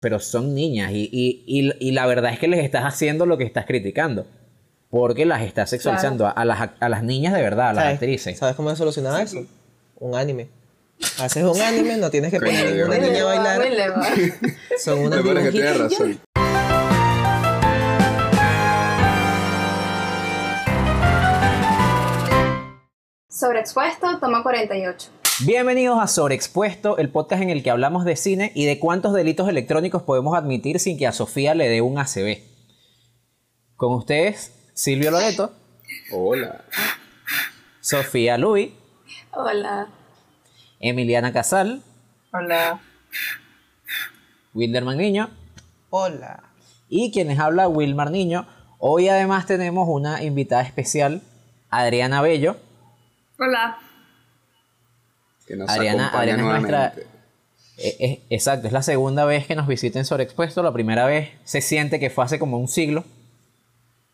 pero son niñas y, y, y, y la verdad es que les estás haciendo lo que estás criticando. Porque las estás sexualizando a, las, a las niñas de verdad, a las ¿Sabes? actrices. ¿Sabes cómo se solucionaba eso? Un anime. Haces un anime, no tienes que poner ninguna niña a bailar. Son unos Me parece que tienes razón. Sobreexpuesto, toma 48. Bienvenidos a Sobreexpuesto, el podcast en el que hablamos de cine y de cuántos delitos electrónicos podemos admitir sin que a Sofía le dé un ACB. Con ustedes, Silvio Loreto, Hola. Sofía Luis, Hola. Emiliana Casal, Hola. Wilderman Niño Hola. y quienes habla Wilmar Niño. Hoy además tenemos una invitada especial, Adriana Bello. Hola. Que nos Adriana, acompaña Adriana es nuestra... nuevamente. Eh, eh, exacto, es la segunda vez que nos visita en Sobreexpuesto. La primera vez se siente que fue hace como un siglo,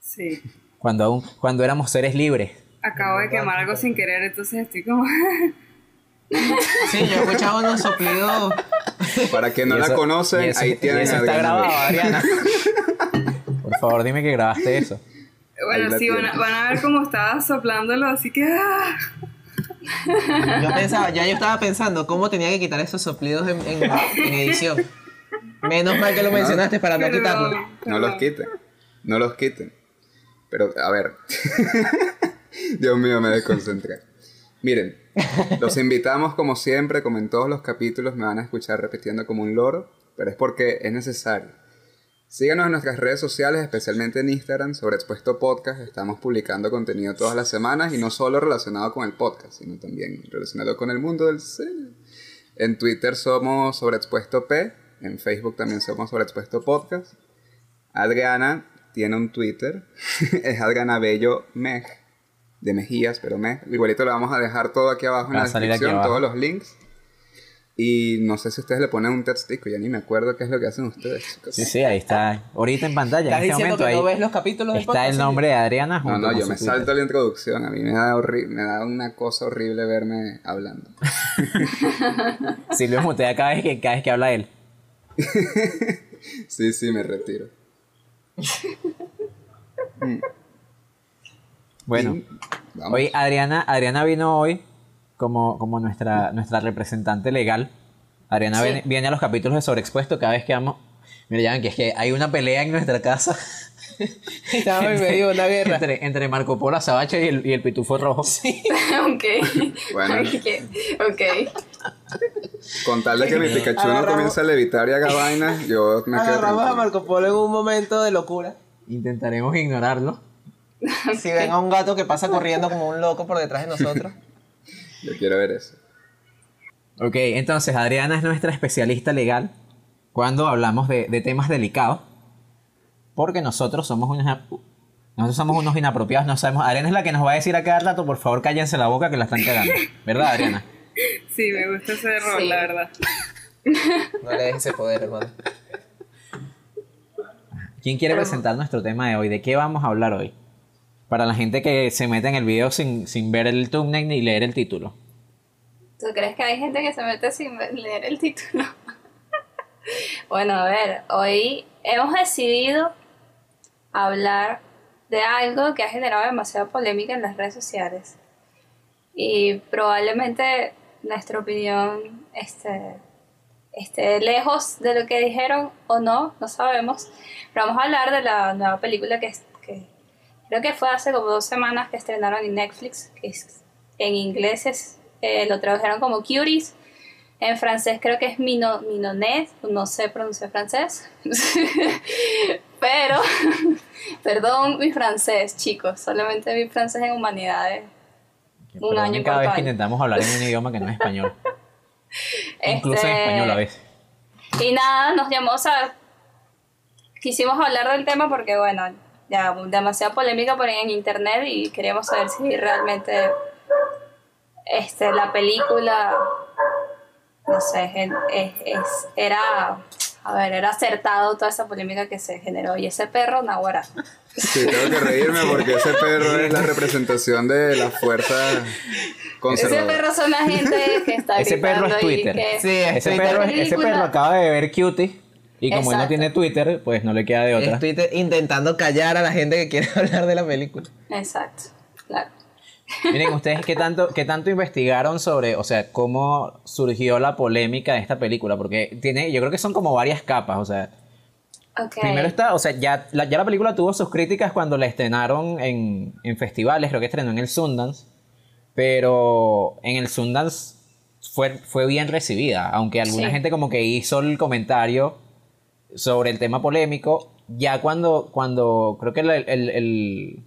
Sí. cuando, aún, cuando éramos seres libres. Acabo de quemar algo sin querer, entonces estoy como. Sí, yo he escuchado unos soplidos. Para que no Y la eso- conocen, eso- ahí tienen eso a está grabado, Bello. Adriana. Por favor, dime que grabaste eso. Bueno, sí, van a, van a ver cómo estaba soplándolo, así que. ¡ah! Yo pensaba, ya yo estaba pensando cómo tenía que quitar esos soplidos en, en- en edición. Menos mal que lo mencionaste para no quitarlo. No los quiten. No los quiten. Pero, a ver. Dios mío, me desconcentré. Miren, los invitamos como siempre, como en todos los capítulos, me van a escuchar repitiendo como un loro, pero es porque es necesario. Síganos en nuestras redes sociales, especialmente en Instagram, sobre Expuesto Podcast. Estamos publicando contenido todas las semanas y no solo relacionado con el podcast, sino también relacionado con el mundo del cine. En Twitter somos sobre Expuesto P, en Facebook también somos sobre Expuesto Podcast. Adriana tiene un Twitter, es Adriana Bello Mej, de Mejías, pero Mej. Igualito lo vamos a dejar todo aquí abajo en Va la descripción, todos los links. Y no sé si ustedes le ponen un textico, ya ni me acuerdo qué es lo que hacen ustedes, chicos. Sí, sí, ahí está. Ahorita en pantalla, ¿Estás en este diciendo momento, que ahí no ves los capítulos del está podcast? el nombre de Adriana No, junto no, con yo me Twitter. salto la introducción, a mí me da, me da una cosa horrible verme hablando. Silvio mutea cada vez que, cada vez que habla él. Sí, sí, me retiro. Bueno, hoy Adriana, Adriana vino hoy como, como nuestra, nuestra representante legal. Adriana Sí. viene, viene a los capítulos de Sobreexpuesto cada vez que vamos. Mira, ya ven que es que hay una pelea en nuestra casa Estaba en medio de una guerra. entre, entre Marco Polo Azabache y el, y el Pitufo Rojo. ok. Bueno. ok. Con tal de que mi Pikachu no Agarramos- comience a levitar y haga vainas, yo me quedo Agarramos a. Marco Polo en un momento de locura. Intentaremos ignorarlo. Si ven a un gato que pasa corriendo como un loco por detrás de nosotros. Yo quiero ver eso. Ok, entonces Adriana es nuestra especialista legal cuando hablamos de, de temas delicados. Porque nosotros somos unos, nosotros somos unos inapropiados, no sabemos. Adriana es la que nos va a decir a cada rato, por favor cállense la boca que la están cagando. ¿Verdad, Adriana? Sí, me gusta ese rol, Sí. la verdad. No le dejes ese poder, hermano. ¿Quién quiere presentar nuestro tema de hoy? ¿De qué vamos a hablar hoy? Para la gente que se mete en el video sin, sin ver el thumbnail ni leer el título. ¿Tú crees que hay gente que se mete sin leer el título? bueno, a ver, hoy hemos decidido hablar de algo que ha generado demasiada polémica en las redes sociales. Y probablemente nuestra opinión esté, esté lejos de lo que dijeron o no, no sabemos. Pero vamos a hablar de la nueva película que creo que fue hace como dos semanas que estrenaron en Netflix, que es- en inglés es, eh, lo tradujeron como Cuties. En francés creo que es Mino, Minonet, no sé pronunciar francés. Pero, perdón mi francés, chicos, solamente mi francés en humanidades. Un año cada vez que intentamos hablar en un idioma que no es español. Incluso en Este, español a veces. Y nada, nos llamó, o sea, quisimos hablar del tema porque, bueno, ya demasiada polémica por ahí en internet y queríamos saber si realmente este, la película, no sé, es, es- era, a ver, era acertado toda esa polémica que se generó. Y ese perro, Nahuara. Sí, tengo que reírme porque ese perro es la representación de la fuerza Ese conservadora. perro son la gente que está Ese perro es gritando y Twitter. que- Sí, es Ese Twitter. perro, ese perro acaba de ver Cutie Y como él no tiene Twitter, pues no le queda de otra. Estoy te- intentando callar a la gente que quiere hablar de la película. Exacto, claro. Miren, ustedes qué tanto, qué tanto investigaron sobre, o sea, cómo surgió la polémica de esta película, porque tiene, yo creo que son como varias capas, o sea, primero está, o sea, ya la, ya la película tuvo sus críticas cuando la estrenaron en, en festivales, creo que estrenó en el Sundance, pero en el Sundance fue, fue bien recibida, aunque alguna Sí. gente como que hizo el comentario sobre el tema polémico, ya cuando, cuando creo que la, el- el-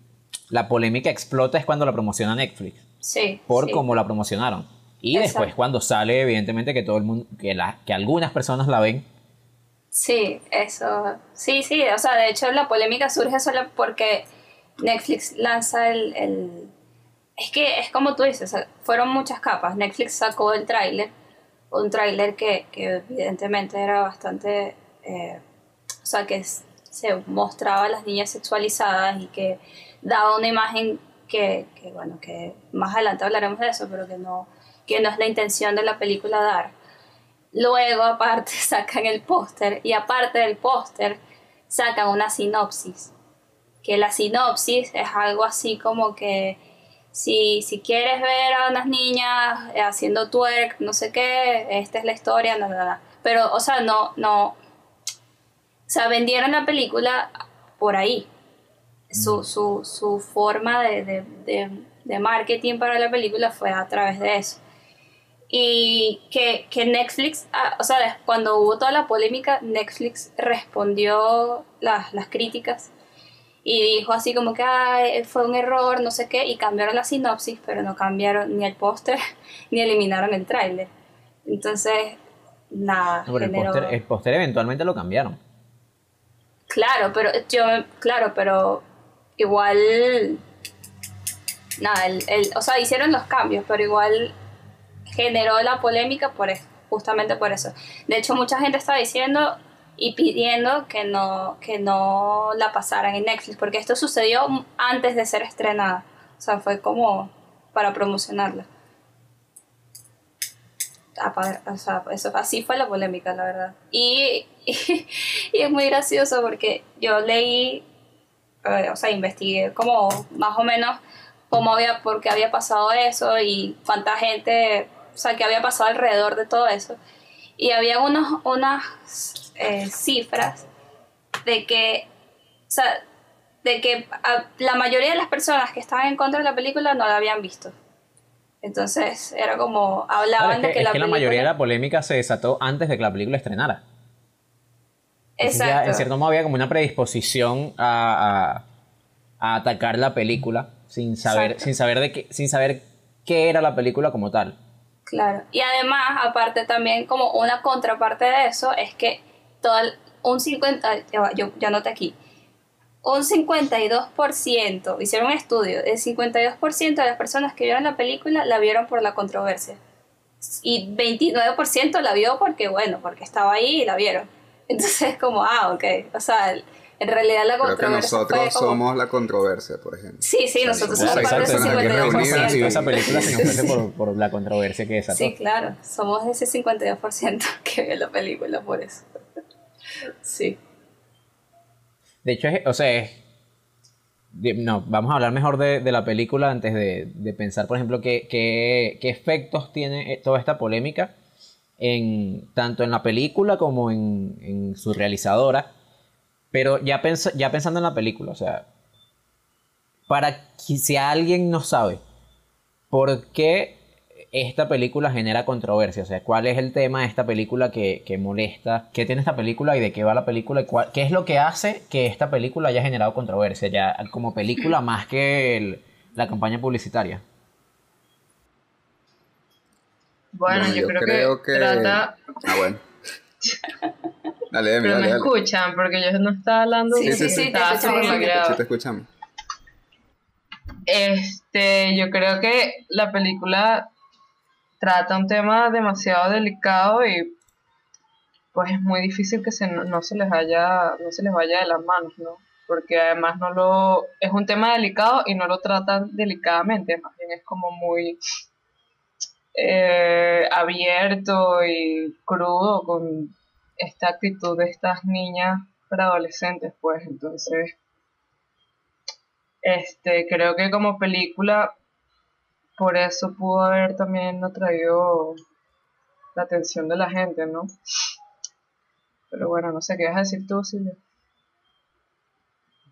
la polémica explota es cuando la promociona Netflix, Sí. por sí. cómo la promocionaron. Y Exacto. después cuando sale, evidentemente, que todo el mundo, que, la, que algunas personas la ven, Sí, eso. Sí, sí, o sea, de hecho la polémica surge solo porque Netflix lanza el... el- Es que es como tú dices, fueron muchas capas. Netflix sacó el tráiler, un tráiler que, que evidentemente era bastante... eh, o sea, que se mostraba a las niñas sexualizadas y que daba una imagen que, que, bueno, que más adelante hablaremos de eso, pero que no, que no es la intención de la película dar. Luego, aparte, sacan el póster y aparte del póster, sacan una sinopsis. Que la sinopsis es algo así como que si, si quieres ver a unas niñas haciendo twerk, no sé qué, esta es la historia, no, no. Pero, o sea, no, no. O sea, vendieron la película por ahí. Su, su, su forma de, de, de, de marketing para la película fue a través de eso y que, que Netflix, ah, o sea, cuando hubo toda la polémica, Netflix respondió las, las críticas y dijo así como que "Ay, fue un error, no sé qué, y cambiaron la sinopsis, pero no cambiaron ni el póster ni eliminaron el tráiler. Entonces, nada, no, pero generó- el póster eventualmente lo cambiaron. Claro, pero yo, claro, pero igual, nada, el, el- o sea, hicieron los cambios, pero igual generó la polémica por eso, justamente por eso. De hecho, mucha gente está diciendo y pidiendo que no, que no la pasaran en Netflix, porque esto sucedió antes de ser estrenada, o sea, fue como para promocionarla. O sea, eso, así fue la polémica, la verdad. Y, y, es muy gracioso porque yo leí, eh, o sea, investigué como más o menos cómo había, por qué había pasado eso y cuánta gente, o sea, que había pasado alrededor de todo eso. Y había unos, unas eh, cifras de que, o sea, de que la mayoría de las personas que estaban en contra de la película no la habían visto. Entonces era como, Claro, hablaban es que, de que es la que la película... mayoría de la polémica se desató antes de que la película estrenara. Entonces ya, Exacto. en cierto modo había como una predisposición a, a- a atacar la película sin saber, Exacto. sin saber de qué, sin saber qué era la película como tal. Claro. Y además, aparte también como una contraparte de eso es que todo el- un 50, ay, ya va, yo ya noté aquí, un 52%, hicieron un estudio, el 52% de las personas que vieron la película la vieron por la controversia. Y 29% la vio porque, bueno, porque estaba ahí y la vieron. Entonces, como, ah, ok. O sea, en realidad la Creo que controversia nosotros fue como... somos la controversia, por ejemplo. Sí, sí, nosotros somos somos parte de ese personas aquí reunidas 52%. y- Esa película se nos por, por la controversia que desató. Sí, claro, somos ese 52% que ve la película por eso. Sí. De hecho, es, o sea, no, vamos a hablar mejor de, de la película antes de, de pensar, por ejemplo, qué, qué- qué efectos tiene eh, toda esta polémica, en, tanto en la película como en, en su realizadora. Pero ya, ya pensando en la película, o sea, para que si alguien no sabe por qué esta película genera controversia, o sea, cuál es el tema de esta película que, que molesta, qué tiene esta película y de qué va la película y cuál- qué es lo que hace que esta película haya generado controversia, ya como película más que el- la campaña publicitaria. Bueno, yo, creo, que, trata... Ah, bueno. Dale, Demi, Pero dale, me dale. escuchan porque yo no estaba hablando. Sí, sí, sí, te escuchamos. Sí, te escuchamos. Este, yo creo que la película trata un tema demasiado delicado y pues es muy difícil que se, no, se les haya, no se les vaya de las manos, ¿no? Porque además no lo, es un tema delicado y no lo tratan delicadamente, más bien es como muy eh, abierto y crudo con esta actitud de estas niñas preadolescentes, pues entonces, este, creo que como película, por eso pudo haber también atraído la atención de la gente, ¿no? Pero bueno, no sé, ¿qué vas a decir tú, Silvia?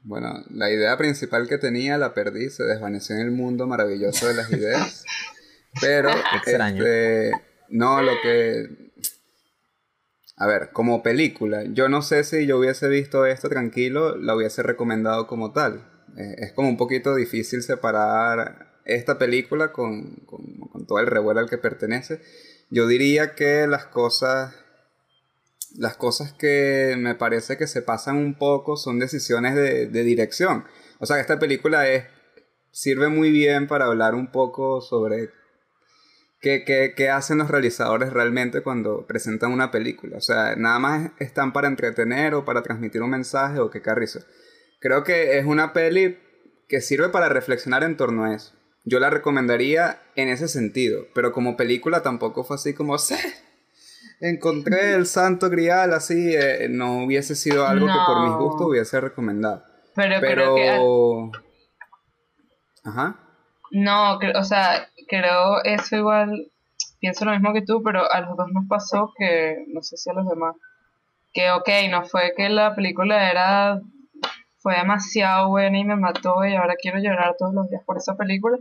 Bueno, la idea principal que tenía la perdí, se desvaneció en el mundo maravilloso de las ideas. Pero, extraño. este, no, lo que... A ver, como película, yo no sé si yo hubiese visto esto tranquilo, la hubiese recomendado como tal. Eh, es como un poquito difícil separar esta película con, con, con todo el revuelo al que pertenece. Yo diría que las cosas las cosas que me parece que se pasan un poco son decisiones de, de dirección. O sea, esta película es, sirve muy bien para hablar un poco sobre qué, qué, qué hacen los realizadores realmente cuando presentan una película. O sea, nada más están para entretener o para transmitir un mensaje o qué carrizo. Creo que es una peli que sirve para reflexionar en torno a eso. Yo la recomendaría en ese sentido, pero como película tampoco fue así como, "Sí, encontré el santo grial, así, eh, no hubiese sido algo que por mis gustos hubiese recomendado. Pero, Pero... creo que... Ajá. No, o sea, creo eso igual, pienso lo mismo que tú, pero a los dos nos pasó que, no sé si a los demás, que ok, no fue que la película era, fue demasiado buena y me mató y ahora quiero llorar todos los días por esa película,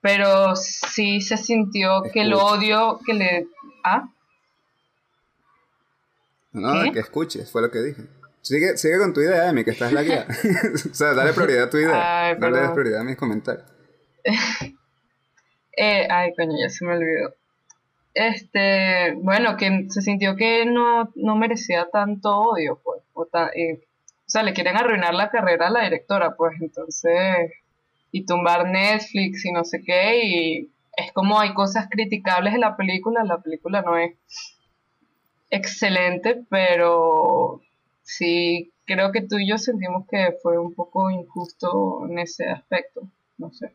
pero sí se sintió que el odio que le... ¿Ah? No, que escuches, fue lo que dije. Sigue, sigue con tu idea, Emi, que estás la guía. o sea, dale prioridad a tu idea. Ay, dale perdón. prioridad a mis comentarios. Eh, ay, coño, ya se me olvidó. Este, bueno, que se sintió que no, no merecía tanto odio, pues. O, ta- y- o sea, le quieren arruinar la carrera a la directora, pues. Entonces, y tumbar Netflix y no sé qué. Y es como hay cosas criticables en la película. La película no es excelente, pero sí creo que tú y yo sentimos que fue un poco injusto en ese aspecto. No sé.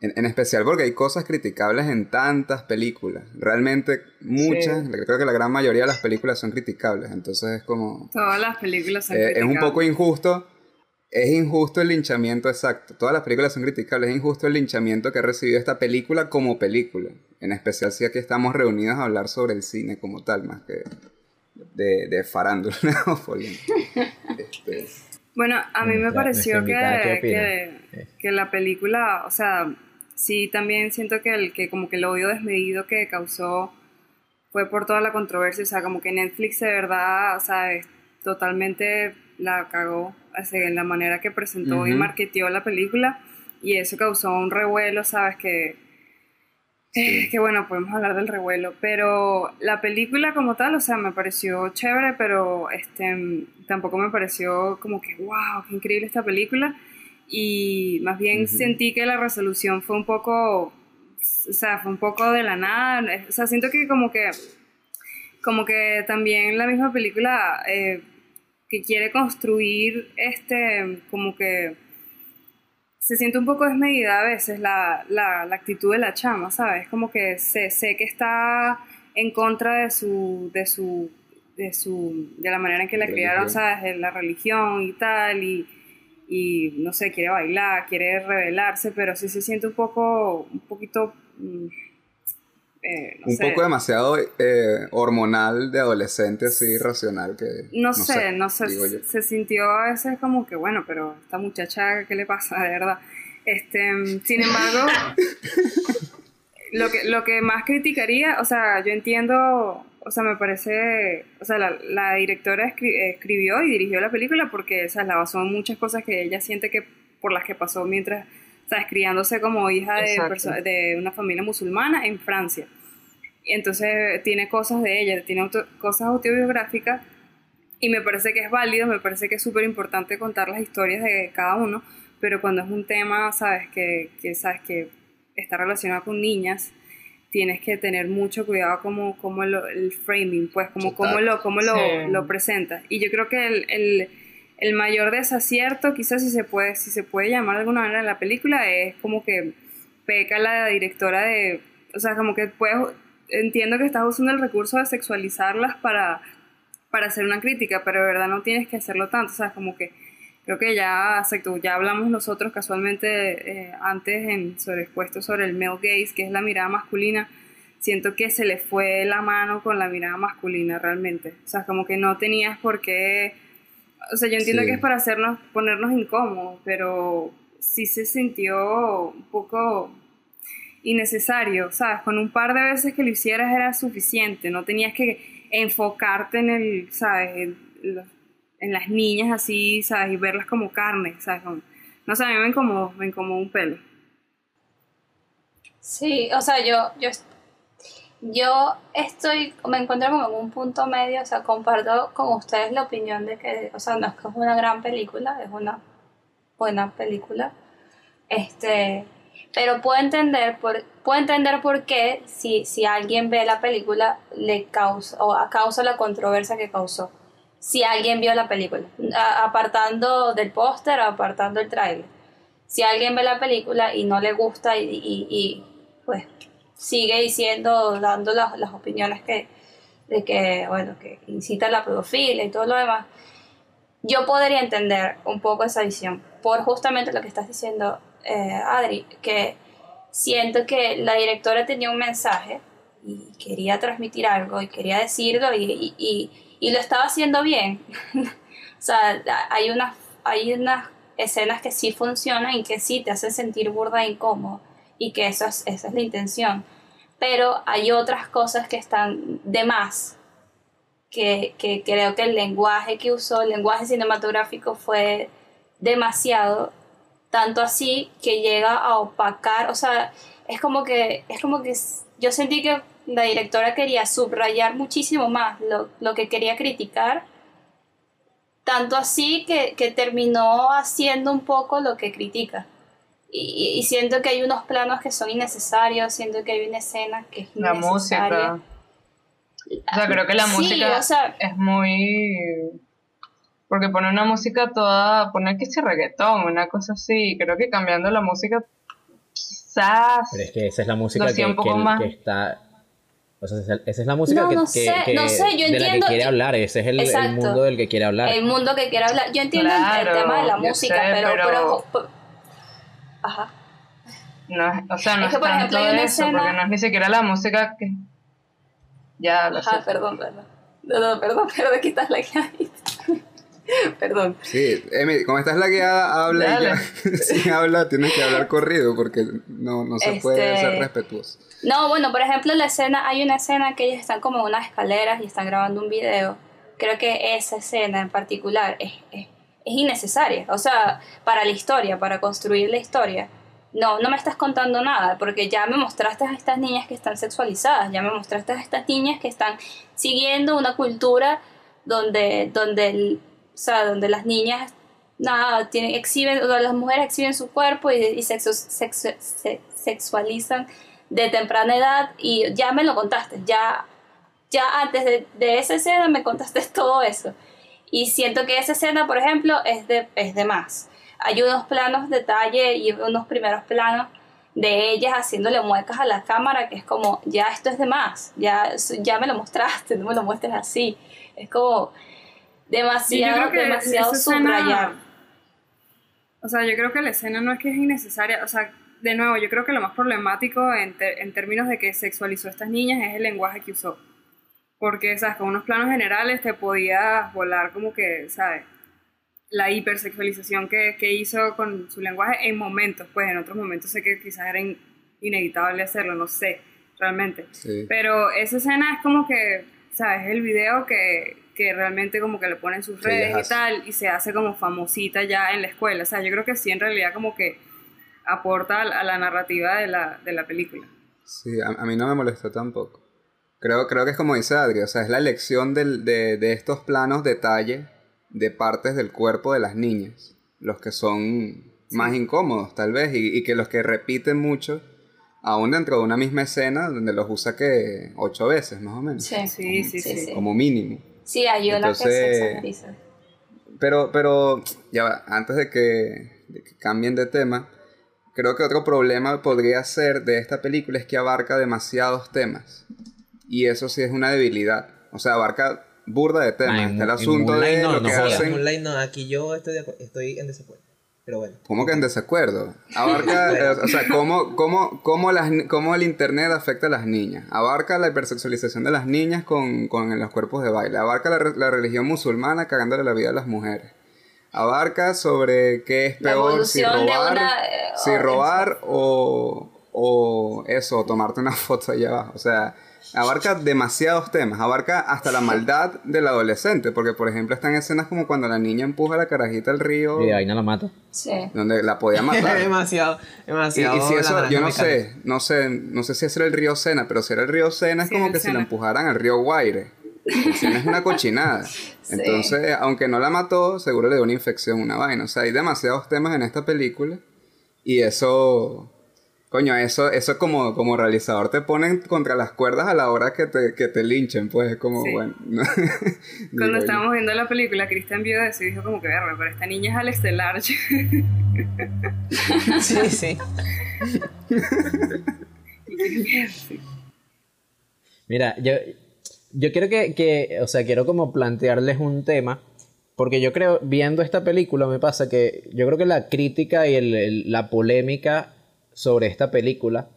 En, en especial porque hay cosas criticables en tantas películas. Realmente muchas, Sí. creo que la gran mayoría de las películas son criticables. Entonces es como... Todas las películas son eh, es un criticables. poco injusto. Es injusto el linchamiento exacto. Todas las películas son criticables. Es injusto el linchamiento que ha recibido esta película como película. En especial si aquí estamos reunidos a hablar sobre el cine como tal, más que de, de farándula o. Este, Bueno, a mí Mm, me pareció ¿qué que, que la película, o sea, sí también siento que el que como que el odio desmedido que causó fue por toda la controversia, o sea, como que Netflix de verdad, o sea, es- totalmente la cagó así, en la manera que presentó y marketeó la película y eso causó un revuelo, sabes que eh, que bueno, podemos hablar del revuelo, pero la película como tal, o sea, me pareció chévere, pero este tampoco me pareció como que wow, qué increíble esta película y más bien sentí que la resolución fue un poco o sea, fue un poco de la nada, o sea, siento que como que como que también la misma película eh, que quiere construir este como que se siente un poco desmedida a veces la, la, la actitud de la chama, ¿sabes? Como que sé, sé que está en contra de su, de su, de su, de la manera en que la Religión. criaron, ¿sabes? De la religión y tal, y, y no sé, quiere bailar, quiere rebelarse, pero sí se siente un poco, un poquito, mm, eh, no un sé. poco demasiado eh, hormonal de adolescente, así irracional que... No, sé, no sé, yo. se sintió a veces como que, bueno, pero esta muchacha, ¿qué le pasa? De verdad. Este, mm, sin embargo, lo que, lo que más criticaría, o sea, yo entiendo, o sea, me parece, o sea, la, la directora escri- escribió y dirigió la película porque, o sea, la basó en muchas cosas que ella siente que por las que pasó mientras, ¿sabes? Criándose como hija de, de una familia musulmana en Francia. Y entonces tiene cosas de ella, tiene auto- cosas autobiográficas y me parece que es válido, me parece que es súper importante contar las historias de cada uno, pero cuando es un tema, sabes, que, que, sabes que está relacionado con niñas, tienes que tener mucho cuidado como, como lo- el framing, pues como, como lo, como lo, Sí. lo presentas. Y yo creo que el, el, el mayor desacierto, quizás si se puede, si se puede llamar de alguna manera en la película, es como que peca la directora de, o sea, como que puedes, entiendo que estás usando el recurso de sexualizarlas para para hacer una crítica, pero de verdad no tienes que hacerlo tanto, o sea, como que creo que ya, exacto, ya hablamos nosotros casualmente eh, antes en, sobre expuesto sobre el male gaze, que es la mirada masculina, siento que se le fue la mano con la mirada masculina realmente, o sea, como que no tenías por qué, o sea, yo entiendo Sí. que es para hacernos, ponernos incómodos, pero sí se sintió un poco innecesario, ¿sabes? Con un par de veces que lo hicieras era suficiente, no tenías que enfocarte en el, ¿sabes? En, los- en las niñas así, ¿sabes? Y verlas como carne, ¿sabes? Como- no sé, a mí me incomodó, me un pelo. Sí, o sea, yo, yo, yo estoy, me encuentro como en un punto medio, o sea, comparto con ustedes la opinión de que, o sea, no es que es una gran película, es una buena película, este, pero puedo entender por, puedo entender por qué si, si alguien ve la película le causa, o causa la controversia que causó, si alguien vio la película, a- apartando del póster, apartando el tráiler. Si alguien ve la película y no le gusta y, y- y, pues sigue diciendo, dando las, las opiniones que, de que, bueno, que incita a la pedofilia y todo lo demás, yo podría entender un poco esa visión por justamente lo que estás diciendo, eh, Adri, que siento que la directora tenía un mensaje y quería transmitir algo y quería decirlo y, y- y- y lo estaba haciendo bien. o sea, hay unas, hay unas escenas que sí funcionan y que sí te hacen sentir burda e incómodo y que eso es, esa es la intención. Pero hay otras cosas que están de más, que, que creo que el lenguaje que usó, el lenguaje cinematográfico fue demasiado, tanto así que llega a opacar, o sea, es como que, es como que yo sentí que la directora quería subrayar muchísimo más lo, lo que quería criticar, tanto así que, que terminó haciendo un poco lo que critica. Y, y siento que hay unos planos que son innecesarios, siento que hay una escena que es La innecesaria. música. O sea, creo que la Sí, música o sea- es muy... Porque pone una música toda, pone que si reggaetón, una cosa así. Creo que cambiando la música, quizás... Pero es que esa es la música que, que- más. que está. O sea, esa es la música No, que, no que- sé, que- no sé, yo de la que entiendo- quiere hablar. Ese es el, mundo del que quiere hablar. El mundo que quiere hablar. Yo entiendo el- tema de la música, sé, pero, pero- pero- Ajá. No, es- o sea, no Es es, que, por tanto ejemplo, hay una eso, escena- porque no es ni siquiera la música que... Ya, lo sé. Ajá, perdón, perdón. No, no, perdón, perdón, quitas la que Perdón. Sí, Emi, como estás lagueada, habla y ya. si habla, tienes que hablar corrido porque no, no se puede Este- ser respetuoso. No, bueno, por ejemplo, la escena, hay una escena que ellos están como en unas escaleras y están grabando un video. Creo que esa escena en particular es, es, es innecesaria. O sea, para la historia, para construir la historia. No, no me estás contando nada, porque ya me mostraste a estas niñas que están sexualizadas, ya me mostraste a estas niñas que están siguiendo una cultura donde, donde, el- o sea, donde las niñas nada, tienen, exhiben, o las mujeres exhiben su cuerpo y, se- sexualizan de temprana edad y ya me lo contaste, ya, ya antes de, de esa escena me contaste todo eso. Y siento que esa escena, por ejemplo, es de, es de más. Hay unos planos detalle y unos primeros planos de ellas haciéndole muecas a la cámara que es como, ya esto es de más, ya, ya me lo mostraste, no me lo muestres así. Es como demasiado, demasiado esa escena- subrayar. O sea, yo creo que la escena no es que es innecesaria. O sea, de nuevo, yo creo que lo más problemático en, te- en términos de que sexualizó a estas niñas es el lenguaje que usó. Porque, ¿sabes? Con unos planos generales te podías volar como que, ¿sabes? La hipersexualización que, que hizo con su lenguaje en momentos, pues en otros momentos sé que quizás era in- inevitable hacerlo, no sé, realmente. Sí. Pero esa escena es como que, ¿sabes? El video que, que realmente como que le pone en sus Que redes y tal, y se hace como famosita ya en la escuela. O sea, yo creo que sí, en realidad como que aporta a la, narrativa de la, de la película. Sí, a, a mí no me molestó tampoco. Creo, creo que es como dice Adri, o sea, es la elección del- de, de estos planos detalle de partes del cuerpo de las niñas, los que son más incómodos tal vez, y, y que los que repiten mucho, aún dentro de una misma escena, donde los usa que ocho veces más o menos, Sí, Sí, sí, sí. sí. como mínimo. Sí, hay una que se exageriza. Pero, pero, ya va, antes de que, de que cambien de tema, creo que otro problema podría ser de esta película es que abarca demasiados temas. Y eso sí es una debilidad. O sea, abarca burda de temas. Ah, está el asunto de no, lo no que hacen. Moonlight no, aquí yo estoy, de estoy en desacuerdo. Pero bueno. ¿Cómo que en desacuerdo? Abarca, eh, o sea, ¿cómo, cómo, cómo, las, cómo el internet afecta a las niñas. Abarca la hipersexualización de las niñas con, con los cuerpos de baile. Abarca la, la religión musulmana cagándole la vida a las mujeres. Abarca sobre qué es peor, si robar, una, eh, si o- robar o, o eso, tomarte una foto allá abajo. O sea, abarca demasiados temas. Abarca hasta la maldad del adolescente. Porque, por ejemplo, están escenas como cuando la niña empuja a la carajita al río Y ahí no la mata. Sí. donde la podía matar. demasiado, demasiado. y si eso, yo no sé, no sé, no sé si ese era el río Sena, pero si era el río Sena es Sí, como que si la Sena. empujaran al río Guaire. Sena es una cochinada. Entonces, aunque no la mató, seguro le dio una infección, una vaina. O sea, hay demasiados temas en esta película y eso, coño, eso, eso como, como realizador te ponen contra las cuerdas a la hora que te, que te linchen, pues es como, Sí. bueno. no. Cuando estábamos viendo la película, Cristian vio eso y dijo como que, verga, pero esta niña es Alex Delarge. Sí, sí. Mira, yo, yo quiero que, que, o sea, quiero como plantearles un tema, porque yo creo, viendo esta película, me pasa que yo creo que la crítica y el- el- la polémica sobre esta película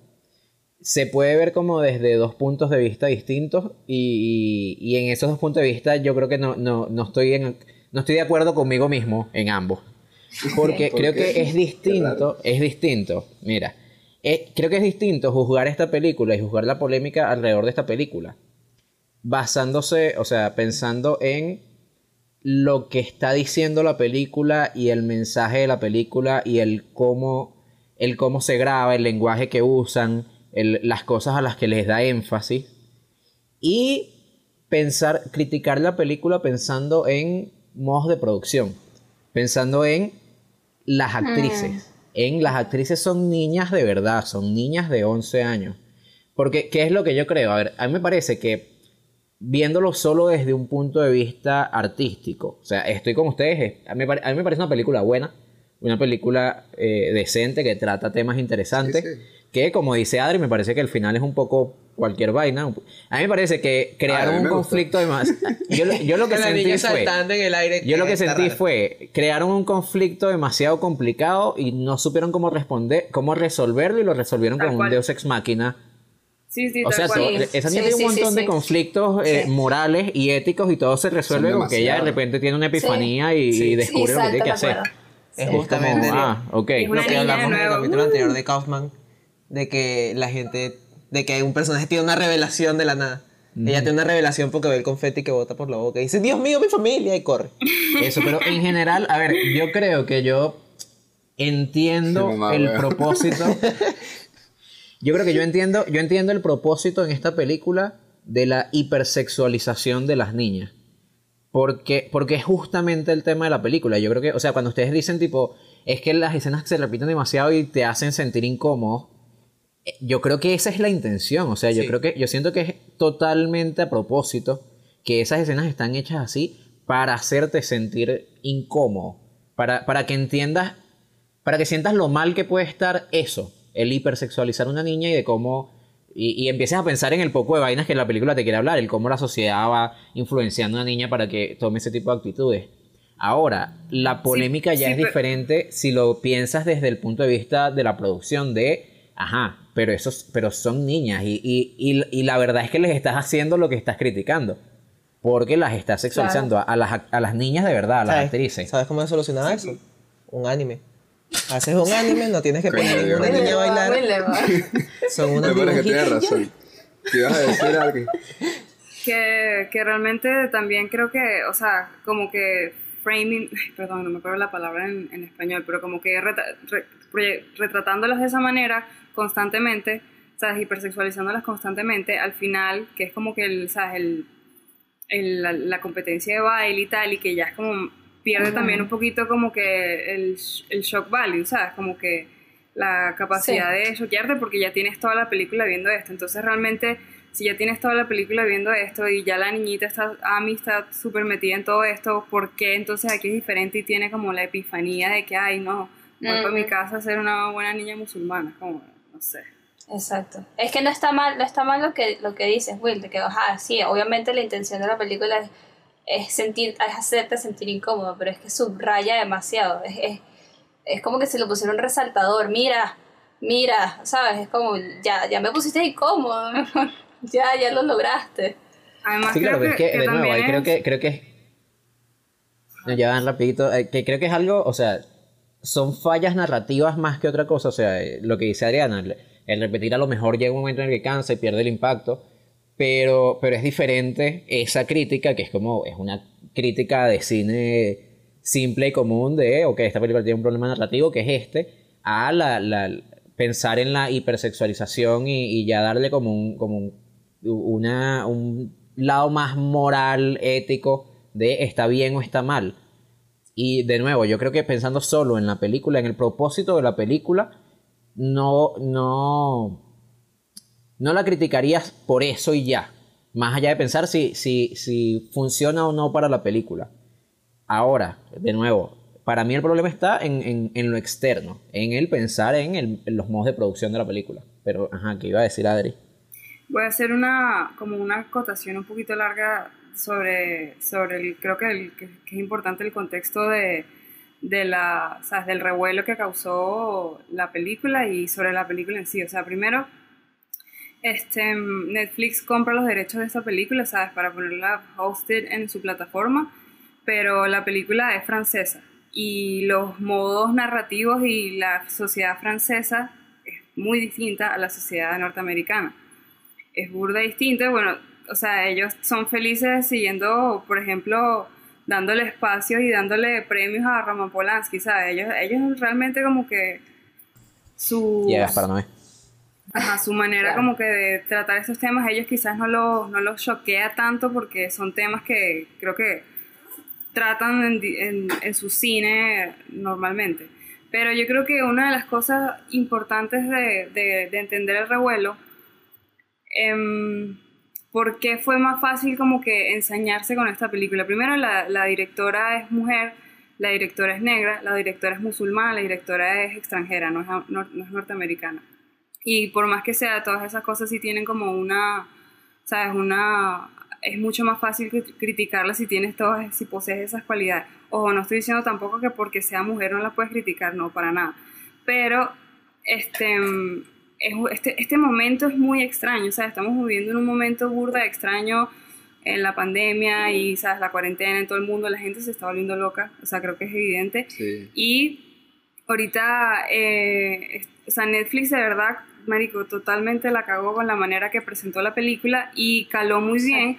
se puede ver como desde dos puntos de vista distintos y, y- y en esos dos puntos de vista yo creo que no, no, no, estoy, en, no estoy de acuerdo conmigo mismo en ambos. Porque ¿Por creo que es distinto, es distinto, mira, eh, creo que es distinto juzgar esta película y juzgar la polémica alrededor de esta película, basándose, o sea, pensando en lo que está diciendo la película y el mensaje de la película y el cómo, el cómo se graba, el lenguaje que usan, el- las cosas a las que les da énfasis. Y pensar, criticar la película pensando en modos de producción, pensando en las actrices. En las actrices son niñas de verdad, son niñas de 11 años. Porque, ¿qué es lo que yo creo? A ver, a mí me parece que viéndolo solo desde un punto de vista artístico, o sea, estoy con ustedes, mí, a mí me parece una película buena, una película eh, decente que trata temas interesantes, Sí, sí. que como dice Adri, me parece que el final es un poco cualquier vaina. A mí me parece que crearon un conflicto de más... Yo, lo- yo lo que la sentí niña fue... saltando en el aire. Yo lo que sentí raro. fue, crearon un conflicto demasiado complicado y no supieron cómo responder, cómo resolverlo y lo resolvieron Tal con un. Deus Ex Machina. Sí, sí, O sea, cual. todo- esa niña Sí, tiene sí, un montón sí, de sí. conflictos eh, Sí. morales y éticos y todo se resuelve Son con que ella de repente tiene una epifanía y, y descubre lo que tiene que hacer. acuerdo. Es como, justamente ah, ok. Es una lo que hablamos en el capítulo anterior de Kaufman, de que la gente, de que un personaje tiene una revelación de la nada. Ella tiene una revelación porque ve el confeti que bota por la boca y dice, Dios mío, mi familia, y corre. Eso, pero en general, a ver, yo creo que yo entiendo Sí, mamá, el propósito. Yo creo que yo entiendo, yo entiendo el propósito en esta película de la hipersexualización de las niñas. Porque, porque es justamente el tema de la película. Yo creo que, o sea, cuando ustedes dicen tipo, es que las escenas se repiten demasiado y te hacen sentir incómodo, eh, yo creo que esa es la intención. O sea, yo creo que, yo siento que es totalmente a propósito que esas escenas están hechas así para hacerte sentir incómodo. Para, para que entiendas, para que sientas lo mal que puede estar eso, el hipersexualizar a una niña y de cómo y, y empieces a pensar en el poco de vainas que la película te quiere hablar, el cómo la sociedad va influenciando a una niña para que tome ese tipo de actitudes. Ahora, la polémica ya sí, es pero- diferente si lo piensas desde el punto de vista de la producción de, ajá, pero esos, pero son niñas y, y, y, y la verdad es que les estás haciendo lo que estás criticando. Porque las estás sexualizando a, a las, a las niñas de verdad, a las ¿Sabes? actrices. ¿Sabes cómo se solucionaba eso? Un anime. Haces un anime, no tienes que poner ninguna niña a bailar. Son unas Me parece que tienes razón. ¿Qué ibas a decir, Adri? que, que realmente también creo que, o sea, como que framing, perdón, no me acuerdo la palabra en, en español, pero como que reta- re- proye- retratándolas de esa manera constantemente, ¿sabes? Hipersexualizándolas constantemente, al final, que es como que el, ¿sabes? El, el- la, la competencia de baile y tal, y que ya es como, pierde también un poquito como que el, el shock value, ¿sabes? Como que la capacidad de choquearte porque ya tienes toda la película viendo esto. Entonces realmente, si ya tienes toda la película viendo esto y ya la niñita está, Amy está súper metida en todo esto, ¿por qué entonces aquí es diferente y tiene como la epifanía de que, ay, no, voy para mi casa a ser una buena niña musulmana? Como, no sé. Exacto. Es que no está mal, no está mal lo que, lo que dices, Will, de que, ajá, sí, obviamente la intención de la película es, es sentir, es hacerte sentir incómodo, pero es que subraya demasiado. Es, es, es como que se lo pusieron resaltador, mira, mira, ¿sabes? Es como, ya, ya me pusiste incómodo, ya, ya lo lograste. Además, Sí, claro, creo pero es que, de nuevo, ahí creo es- que, creo que es... No, ya van rapidito, eh, que creo que es algo, o sea, son fallas narrativas más que otra cosa, o sea, eh, lo que dice Adriana, el, el repetir a lo mejor llega un momento en el que cansa y pierde el impacto, pero, pero es diferente esa crítica, que es como, es una crítica de cine simple y común de, ok, esta película tiene un problema narrativo, que es este, a la, pensar en la hipersexualización y, ya darle como un, como un, una, un lado más moral, ético, de está bien o está mal. Y de nuevo, yo creo que pensando solo en la película, en el propósito de la película, no, no, no la criticarías por eso y ya. Más allá de pensar si, si, si funciona o no para la película. Ahora, de nuevo, para mí el problema está en, en- en lo externo, en el pensar en, el- en los modos de producción de la película. Pero, ajá, ¿qué iba a decir Adri? Voy a hacer una, como una acotación un poquito larga sobre, sobre el, creo que, el- que, es importante el contexto de, de la, o sea, del revuelo que causó la película y sobre la película en sí. O sea, primero, este, Netflix compra los derechos de esta película, ¿sabes? Para ponerla hosted en su plataforma, pero la película es francesa y los modos narrativos y la sociedad francesa es muy distinta a la sociedad norteamericana es burda distinta. Bueno, o sea, ellos son felices siguiendo, por ejemplo, dándole espacios y dándole premios a Roman Polanski, ¿sabes? Ellos, ellos realmente como que su, Noé. Ajá, su manera como que de tratar esos temas, ellos quizás no los no los choquea tanto porque son temas que creo que tratan en, en, en su cine normalmente. Pero yo creo que una de las cosas importantes de, de- de entender el revuelo, em, ¿por qué fue más fácil como que ensañarse con esta película? Primero, la, la directora es mujer, la directora es negra, la directora es musulmana, la directora es extranjera, no es, no- no es norteamericana. Y por más que sea, todas esas cosas sí tienen como una, ¿sabes? Una, es mucho más fácil cri- criticarla si tienes todas, si posees esas cualidades. Ojo, no estoy diciendo tampoco que porque sea mujer no la puedes criticar, no, para nada. Pero, este, es- este, este momento es muy extraño, o sea, estamos viviendo en un momento burda extraño en la pandemia y, ¿sabes? La cuarentena en todo el mundo, la gente se está volviendo loca, o sea, creo que es evidente. Sí. Y ahorita, eh, o sea, Netflix de verdad, Marico, totalmente la cagó con la manera que presentó la película y caló muy bien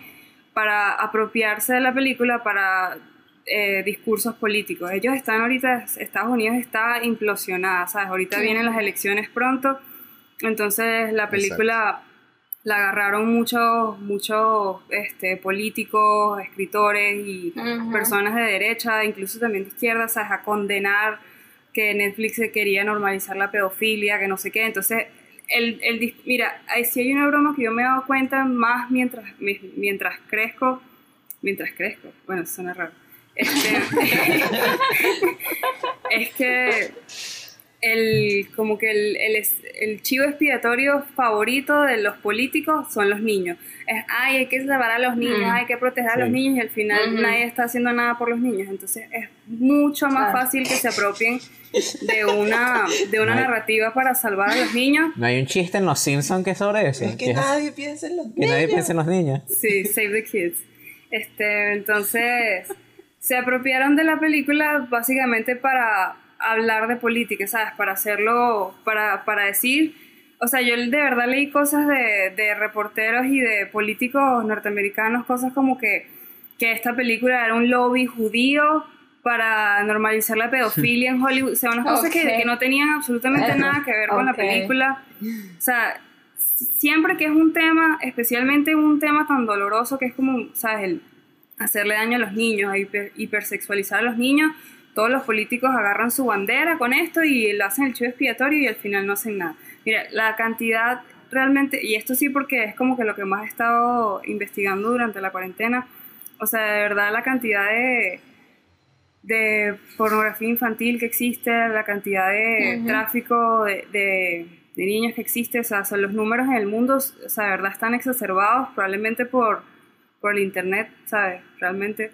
para apropiarse de la película para eh, discursos políticos. Ellos están ahorita, Estados Unidos está implosionada, ¿sabes? Ahorita vienen las elecciones pronto, entonces la película la agarraron muchos, muchos este, políticos, escritores y personas de derecha, incluso también de izquierda, ¿sabes? A condenar que Netflix se quería normalizar la pedofilia, que no sé qué. Entonces, el, el mira, si hay una broma que yo me he dado cuenta más mientras, mi- mientras crezco, mientras crezco, bueno, suena raro. Este, es que el, como que el, el, es- el chivo expiatorio favorito de los políticos son los niños. Es, ay, hay que salvar a los niños, Mm. hay que proteger a los niños y al final nadie está haciendo nada por los niños. Entonces es mucho más Claro. fácil que se apropien de una, de una No hay- narrativa para salvar a los niños. No hay un chiste en Los Simpsons que es sobre eso. Es que es- nadie piensa en los que nadie niños. piensa en los niños. Sí, Save the Kids. Este, entonces, se apropiaron de la película básicamente para hablar de política, ¿sabes? Para hacerlo, para, para decir, o sea, yo de verdad leí cosas de, de reporteros y de políticos norteamericanos, cosas como que, que esta película era un lobby judío para normalizar la pedofilia en Hollywood, o sea, unas cosas que, Ok. que no tenían absolutamente nada que ver con la Ok. película. O sea, siempre que es un tema, especialmente un tema tan doloroso que es como, ¿sabes? El hacerle daño a los niños, hiper- hipersexualizar a los niños, todos los políticos agarran su bandera con esto y lo hacen el chivo expiatorio y al final no hacen nada. Mira, la cantidad realmente, y esto sí porque es como que lo que más he estado investigando durante la cuarentena, o sea, de verdad la cantidad de, de pornografía infantil que existe, la cantidad de tráfico de, de- de niños que existe, o sea, son los números en el mundo, o sea, de verdad están exacerbados, probablemente por, por el internet, ¿sabes? Realmente.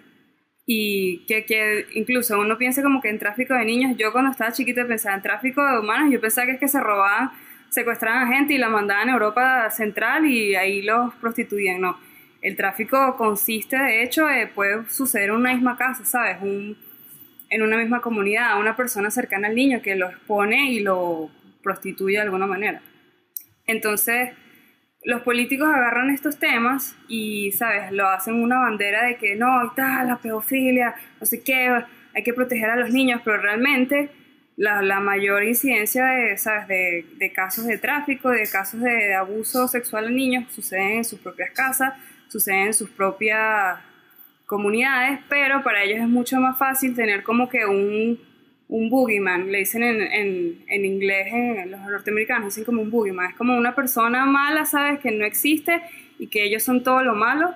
Y que, que incluso uno piensa como que en tráfico de niños, yo cuando estaba chiquita pensaba en tráfico de humanos, yo pensaba que es que se robaban, secuestraban a gente y la mandaban a Europa Central y ahí los prostituían, no. El tráfico consiste, de hecho, eh, puede suceder en una misma casa, ¿sabes? Un, en una misma comunidad, una persona cercana al niño que lo expone y lo prostituye de alguna manera. Entonces, los políticos agarran estos temas y, ¿sabes? Lo hacen una bandera de que no, está la pedofilia, no sé qué, hay que proteger a los niños, pero realmente la, la mayor incidencia de, ¿sabes? De, de, casos de tráfico, de casos de, de abuso sexual a niños suceden en sus propias casas, suceden en sus propias comunidades, pero para ellos es mucho más fácil tener como que un, un boogeyman, le dicen en, en, en inglés, en, los norteamericanos dicen como un boogeyman, es como una persona mala, ¿sabes? Que no existe y que ellos son todo lo malo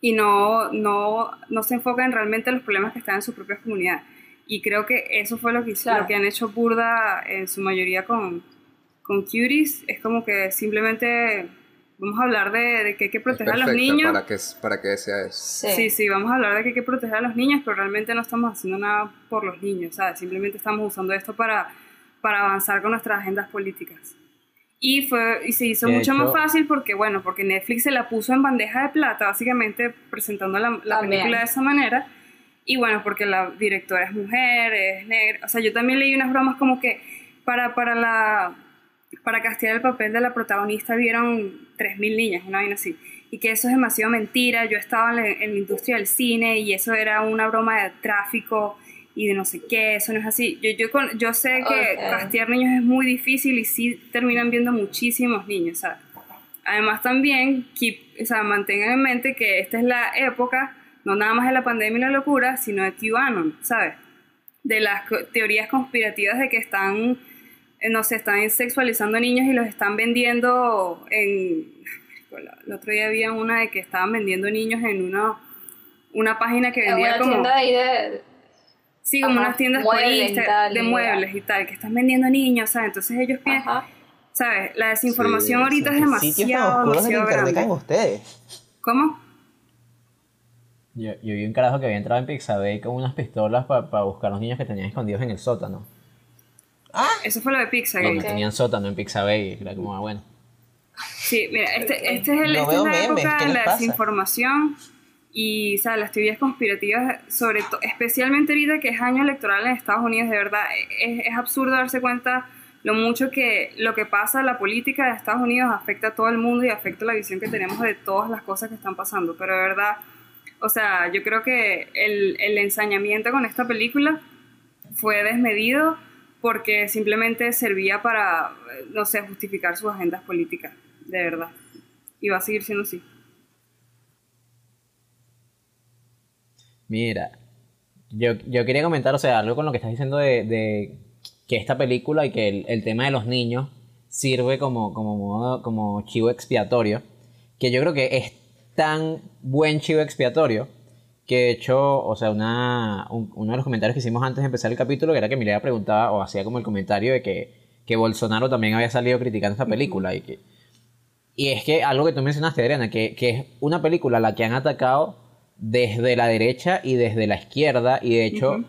y no, no, no se enfocan realmente en los problemas que están en su propia comunidad. Y creo que eso fue lo que, claro. lo que han hecho Burda en su mayoría con, con Cuties, es como que simplemente vamos a hablar de, de que hay que proteger a los niños. Para que, para que sea eso. Sí. sí. sí, vamos a hablar de que hay que proteger a los niños, pero realmente no estamos haciendo nada por los niños, ¿sabes? Simplemente estamos usando esto para, para avanzar con nuestras agendas políticas. Y, fue, y se hizo de mucho hecho, más fácil porque, bueno, porque Netflix se la puso en bandeja de plata, básicamente presentando la, la película de esa manera. Y bueno, porque la directora es mujer, es negra. O sea, yo también leí unas bromas como que para, para la para castear el papel de la protagonista vieron 3.000 niñas, una vaina así. Y que eso es demasiado mentira. Yo estaba en la, en la, industria del cine y eso era una broma de tráfico y de no sé qué, eso no es así. Yo, yo, con, yo sé que okay. castear niños es muy difícil y sí terminan viendo muchísimos niños, ¿sabes? Además también, keep, o sea, mantengan en mente que esta es la época, no nada más de la pandemia y la locura, sino de QAnon, ¿sabes? De las teorías conspirativas de que están no sé, están sexualizando niños y los están vendiendo en... El otro día había una de que estaban vendiendo niños en una, una página que vendía una como... tienda ahí de... Sí, como Ajá, unas tiendas muebles por tal, de muebles y tal, que están vendiendo niños, ¿sabes? Entonces ellos piensan... ¿Sabes? La desinformación sí, ahorita sí. es demasiado, demasiado grande. ustedes? ¿Cómo? Yo, yo, vi un carajo que había entrado en Pixabay con unas pistolas para pa buscar a los niños que tenían escondidos en el sótano. Ah, eso fue lo de Pixabay. Donde tenían sótano en Pixabay, era como, ah, bueno. Sí, mira, este, este es el, no esta es la memes, época de la pasa? desinformación y, o sea, las teorías conspirativas, sobre todo, especialmente ahorita que es año electoral en Estados Unidos, de verdad, es, es absurdo darse cuenta lo mucho que lo que pasa, la política de Estados Unidos afecta a todo el mundo y afecta la visión que tenemos de todas las cosas que están pasando, pero de verdad, o sea, yo creo que el, el ensañamiento con esta película fue desmedido porque simplemente servía para, no sé, justificar sus agendas políticas, de verdad. Y va a seguir siendo así. Mira, yo, yo quería comentar, o sea, algo con lo que estás diciendo de, de que esta película y que el, el, tema de los niños sirve como, como, modo, como chivo expiatorio, que yo creo que es tan buen chivo expiatorio que de hecho, o sea, una, un, uno de los comentarios que hicimos antes de empezar el capítulo, que era que Mireia preguntaba o hacía como el comentario de que, que Bolsonaro también había salido criticando esta película. Y, que, y es que algo que tú mencionaste, Adriana, que, que es una película a la que han atacado desde la derecha y desde la izquierda, y de hecho, uh -huh.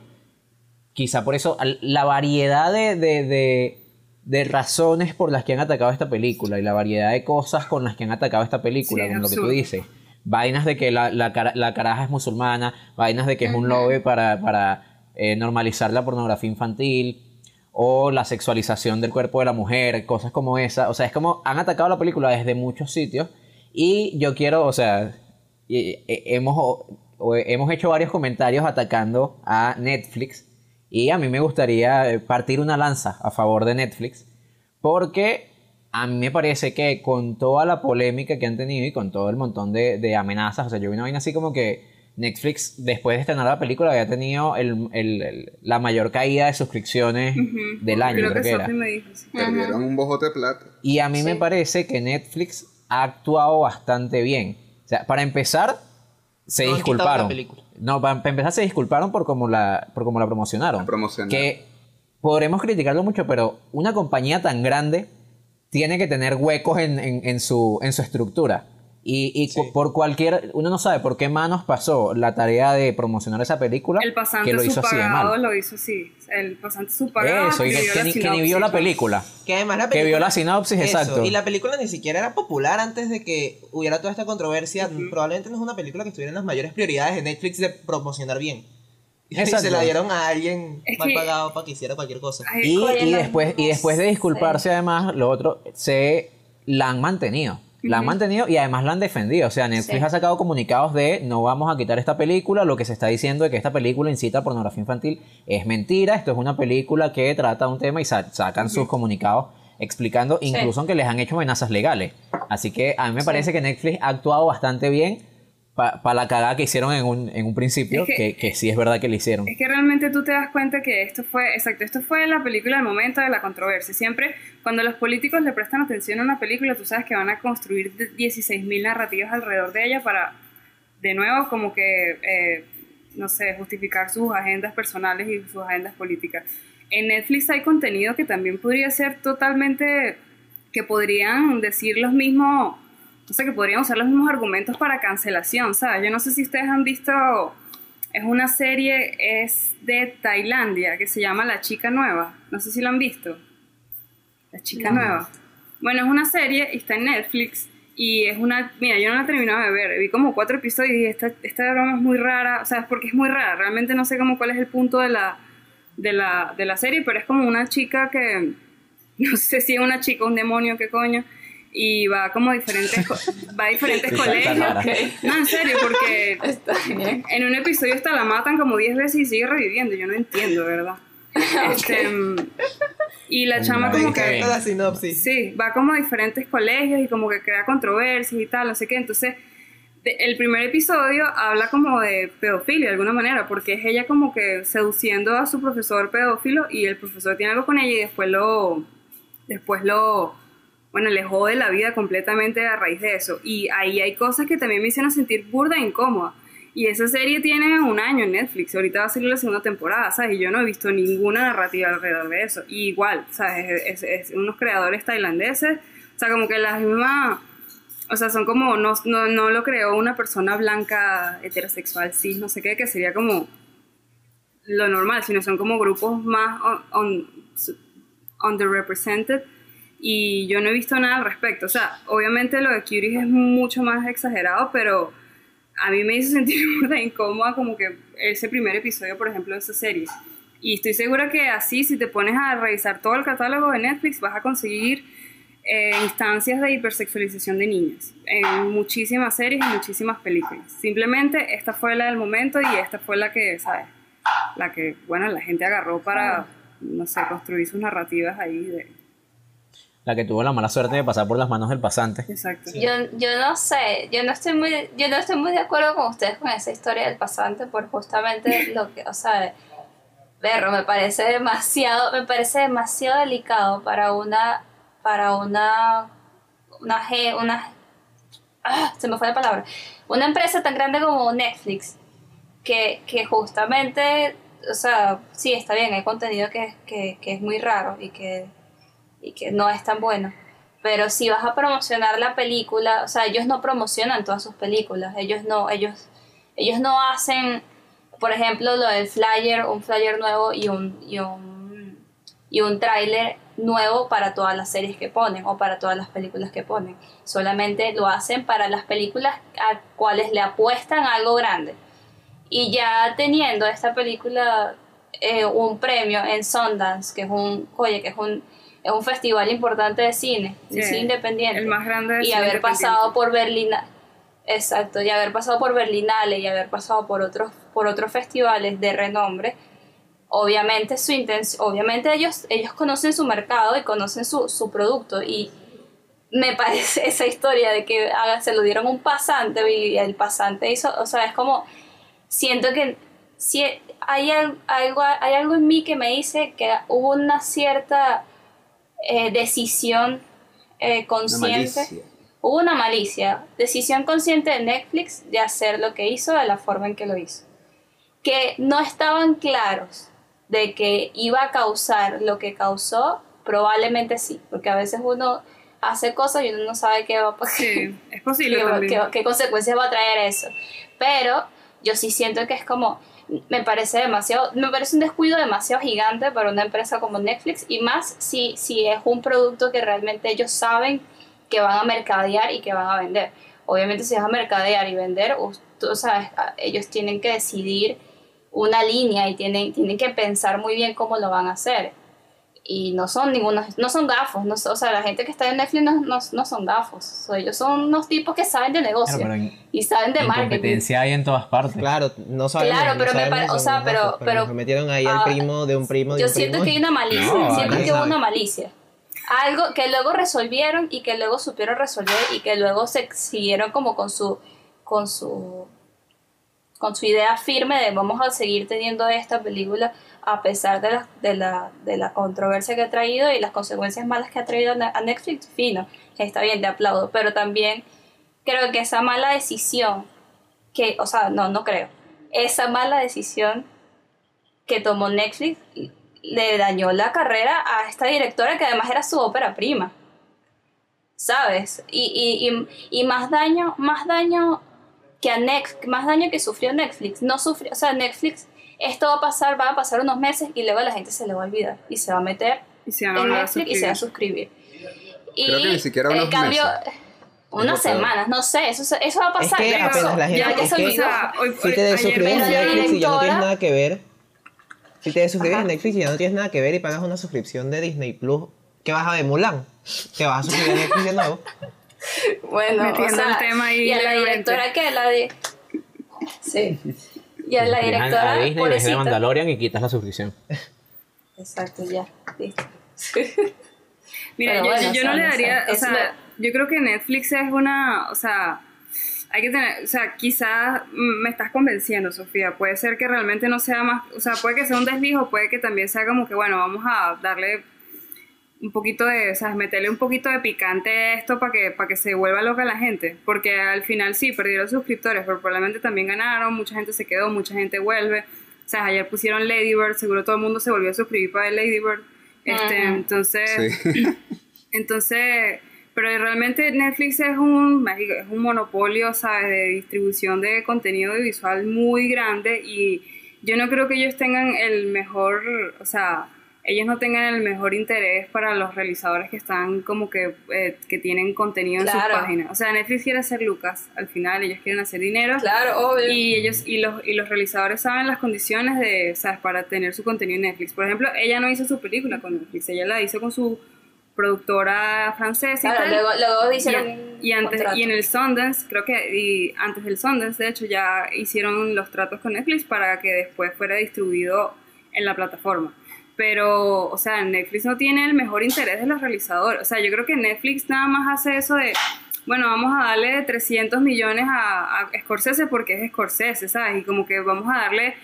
quizá por eso, la variedad de, de, de, de, razones por las que han atacado esta película y la variedad de cosas con las que han atacado esta película, sí, como lo que tú dices vainas de que la, la, la caraja es musulmana, vainas de que es un lobby para, para eh, normalizar la pornografía infantil o la sexualización del cuerpo de la mujer, cosas como esa. O sea, es como han atacado la película desde muchos sitios y yo quiero, o sea, hemos, hemos hecho varios comentarios atacando a Netflix y a mí me gustaría partir una lanza a favor de Netflix porque a mí me parece que con toda la polémica que han tenido y con todo el montón de, de amenazas, o sea, yo vi una vaina así como que Netflix, después de estrenar la película, había tenido el, el, el, la mayor caída de suscripciones uh -huh. del año, creo, creo que, que era. Me dijo, sí. Perdieron un bojote de plata. Y a mí sí. me parece que Netflix ha actuado bastante bien. O sea, para empezar, se no, disculparon. No, para empezar se disculparon por cómo la, por cómo la promocionaron. Promocionar. Que podremos criticarlo mucho, pero una compañía tan grande tiene que tener huecos en, en, en, su, en su estructura. Y, y cu- por cualquier, uno no sabe por qué manos pasó la tarea de promocionar esa película El pasante que lo hizo así de mal. lo hizo así. El pasante subpagado Eso, y que, que ni, que ni vio la película. Que además la Que vio película- la sinopsis, Eso, exacto. Y la película ni siquiera era popular antes de que hubiera toda esta controversia. Probablemente no es una película que estuviera en las mayores prioridades de Netflix de promocionar bien. Y se la dieron a alguien Es mal que- pagado para que hiciera cualquier cosa. Ay, Y, después, y después de disculparse, además, lo otro, se la han mantenido. La han mantenido y además la han defendido. O sea, Netflix Sí. ha sacado comunicados de no vamos a quitar esta película. Lo que se está diciendo de que esta película incita a pornografía infantil es mentira. Esto es una película que trata un tema y sa- sacan sus comunicados explicando, incluso que les han hecho amenazas legales. Así que a mí me parece que Netflix ha actuado bastante bien para la cagada que hicieron en un, en un principio, Es que- que, que sí es verdad que lo hicieron. Es que realmente tú te das cuenta que esto fue, exacto, esto fue la película del momento de la controversia. Siempre cuando los políticos le prestan atención a una película, tú sabes que van a construir 16.000 narrativas alrededor de ella para, de nuevo, como que, eh, no sé, justificar sus agendas personales y sus agendas políticas. En Netflix hay contenido que también podría ser totalmente, que podrían decir los mismos, o sea, que podrían usar los mismos argumentos para cancelación, ¿sabes? Yo no sé si ustedes han visto es una serie, es de Tailandia, que se llama La Chica Nueva. No sé si la han visto. La Chica Nueva. Bueno, es una serie y está en Netflix. Y es una. Mira, yo no la he terminado de ver. Vi como cuatro episodios y dije, esta, esta broma es muy rara. O sea, es porque es muy rara. Realmente no sé cómo cuál es el punto de la, de la, de la serie, pero es como una chica que. No sé si es una chica o un demonio, qué coño. Y va como a diferentes, va a diferentes colegios. No, en serio, porque Está bien. en un episodio hasta la matan como 10 veces y sigue reviviendo. Yo no entiendo, ¿verdad? Este, y la chama Me como que... encanta la sinopsis. Sí, va como a diferentes colegios y como que crea controversias y tal, no sé qué. Entonces, de- el primer episodio habla como de pedofilia de alguna manera, porque es ella como que seduciendo a su profesor pedófilo y el profesor tiene algo con ella y después lo... Después lo... Bueno, le jode la vida completamente a raíz de eso. Y ahí hay cosas que también me hicieron sentir burda e incómoda. Y esa serie tiene un año en Netflix, ahorita va a salir la segunda temporada, ¿sabes? Y yo no he visto ninguna narrativa alrededor de eso. Y igual, ¿sabes? Es, es- es unos creadores tailandeses, o sea, como que las mismas, o sea, son como, no, no, no lo creó una persona blanca, heterosexual, sí, no sé qué, que sería como lo normal, sino son como grupos más on- on- underrepresented y yo no he visto nada al respecto. O sea, obviamente lo de Cuties es mucho más exagerado, pero a mí me hizo sentir burda incómoda como que ese primer episodio, por ejemplo, de esa serie. Y estoy segura que así, si te pones a revisar todo el catálogo de Netflix, vas a conseguir eh, instancias de hipersexualización de niñas en muchísimas series y muchísimas películas. Simplemente esta fue la del momento y esta fue la que, ¿sabes? La que, bueno, la gente agarró para, no sé, construir sus narrativas ahí de... La que tuvo la mala suerte de pasar por las manos del pasante. Exacto. Yo, yo no sé, yo no estoy muy, yo no estoy muy de acuerdo con ustedes con esa historia del pasante por justamente lo que, o sea, perro, me parece demasiado, me parece demasiado delicado para una, para una, una, una, ah, se me fue la palabra, una empresa tan grande como Netflix, que, que justamente, o sea, sí, está bien, hay contenido que, que, que es muy raro y que y que no es tan bueno. Pero si vas a promocionar la película, o sea, ellos no promocionan todas sus películas, ellos no, ellos, ellos no hacen, por ejemplo, lo del flyer, un flyer nuevo y un, y un, y un tráiler nuevo para todas las series que ponen o para todas las películas que ponen. Solamente lo hacen para las películas a cuales le apuestan algo grande. Y ya teniendo esta película eh, un premio en Sundance, que es un, oye, que es un, es un festival importante de cine, Sí, cine independiente. el más grande de Y cine haber pasado por Berlina, exacto, y haber pasado por Berlinale y haber pasado por otros, por otros festivales de renombre, obviamente su intención, obviamente ellos, ellos conocen su mercado y conocen su, su producto y me parece esa historia de que haga- se lo dieron a un pasante y el pasante hizo, o sea, es como, siento que si hay, al- algo, hay algo en mí que me dice que hubo una cierta eh, decisión eh, consciente. Hubo una malicia, decisión consciente de Netflix de hacer lo que hizo de la forma en que lo hizo. Que no estaban claros de que iba a causar lo que causó, probablemente sí, porque a veces uno, hace cosas y uno no sabe qué va a pasar. Sí, es posible qué, también. qué- qué consecuencias va a traer eso. Pero yo sí siento que es como, me parece demasiado, me parece un descuido demasiado gigante para una empresa como Netflix y más si, si es un producto que realmente ellos saben que van a mercadear y que van a vender. Obviamente si vas a mercadear y vender, tú sabes, a- ellos tienen que decidir una línea y tienen, tienen que pensar muy bien cómo lo van a hacer. Y no son ningunos, no son gafos, no, o sea, la gente que está en Netflix no, no, no son gafos, o sea, ellos son unos tipos que saben de negocio Claro, pero en, y saben de en marketing. competencia hay en todas partes. Claro, no sabemos. Claro, no pero me sabemos pare- si o sea, gafos, pero- pero- metieron ahí al ah, primo de un primo de Yo un siento primo. que hay una malicia, No, siento que hubo una malicia. Algo que luego resolvieron y que luego supieron resolver y que luego se siguieron como con su con su con su idea firme de vamos a seguir teniendo esta película a pesar de la, de la, de la controversia que ha traído y las consecuencias malas que ha traído a Netflix, fino, está bien, te aplaudo, pero también creo que esa mala decisión que, o sea, no, no creo, esa mala decisión que tomó Netflix le dañó la carrera a esta directora que además era su ópera prima. ¿Sabes? Y, y, y, y más daño, más daño que a Netflix, más daño que sufrió Netflix. No sufrió, o sea, Netflix, esto va a pasar, va a pasar unos meses y luego la gente se le va a olvidar y se va a meter Y se van a en Netflix y se va a suscribir. Y Creo que ni siquiera en unos cambio, meses. unas Es semanas, no sé, eso, eso va a Es pasar. que ya apenas pasó, la gente. ya, ya es que hoy- si te desuscribes en Netflix y ya no tienes nada que ver. Si te desuscribes en Netflix y ya no tienes nada que ver y pagas una suscripción de Disney Plus, ¿qué vas a ver? Mulan. Te vas a suscribir a Netflix de nuevo. Bueno, Metiendo o sea, el tema ahí y a la directora que la de... Sí. Y a la directora, a Disney, ves de. Mandalorian y quitas la suscripción. Exacto, ya, listo. Mira, yo, bueno, no le no sé, daría, o sea, yo creo que Netflix es una, o sea, hay que tener, o sea, quizás me estás convenciendo, Sofía, puede ser que realmente no sea más, o sea, puede que sea un deslijo, puede que también sea como que, bueno, vamos a darle un poquito de, o sea, meterle un poquito de picante a esto para que, para que se vuelva loca la gente, porque al final sí, perdieron suscriptores, pero probablemente también ganaron, mucha gente se quedó, mucha gente vuelve, o sea, ayer pusieron Lady Bird, seguro todo el mundo se volvió a suscribir para Lady Bird, este, entonces... Sí. Entonces, pero realmente Netflix es un, es un monopolio, ¿sabes? De distribución de contenido audiovisual muy grande y yo no creo que ellos tengan el mejor, o sea, ellos no tengan el mejor interés para los realizadores que están como que, eh, que tienen contenido en sus páginas. O sea, Netflix quiere hacer Lucas, al final ellos quieren hacer dinero. Claro, obvio. Y ellos y los, y los realizadores saben las condiciones de, ¿sabes? para tener su contenido en Netflix. Por ejemplo, ella no hizo su película con Netflix, ella la hizo con su productora francesa y Claro, tal. luego, luego Y, hicieron y antes contrato. y en el Sundance, creo que y antes del Sundance, de hecho, ya hicieron los tratos con Netflix para que después fuera distribuido en la plataforma. Pero, o sea, Netflix no tiene el mejor interés de los realizadores. O sea, yo creo que Netflix nada más hace eso de, bueno, vamos a darle 300 millones a, a Scorsese porque es Scorsese, ¿sabes? Y como que vamos a darle,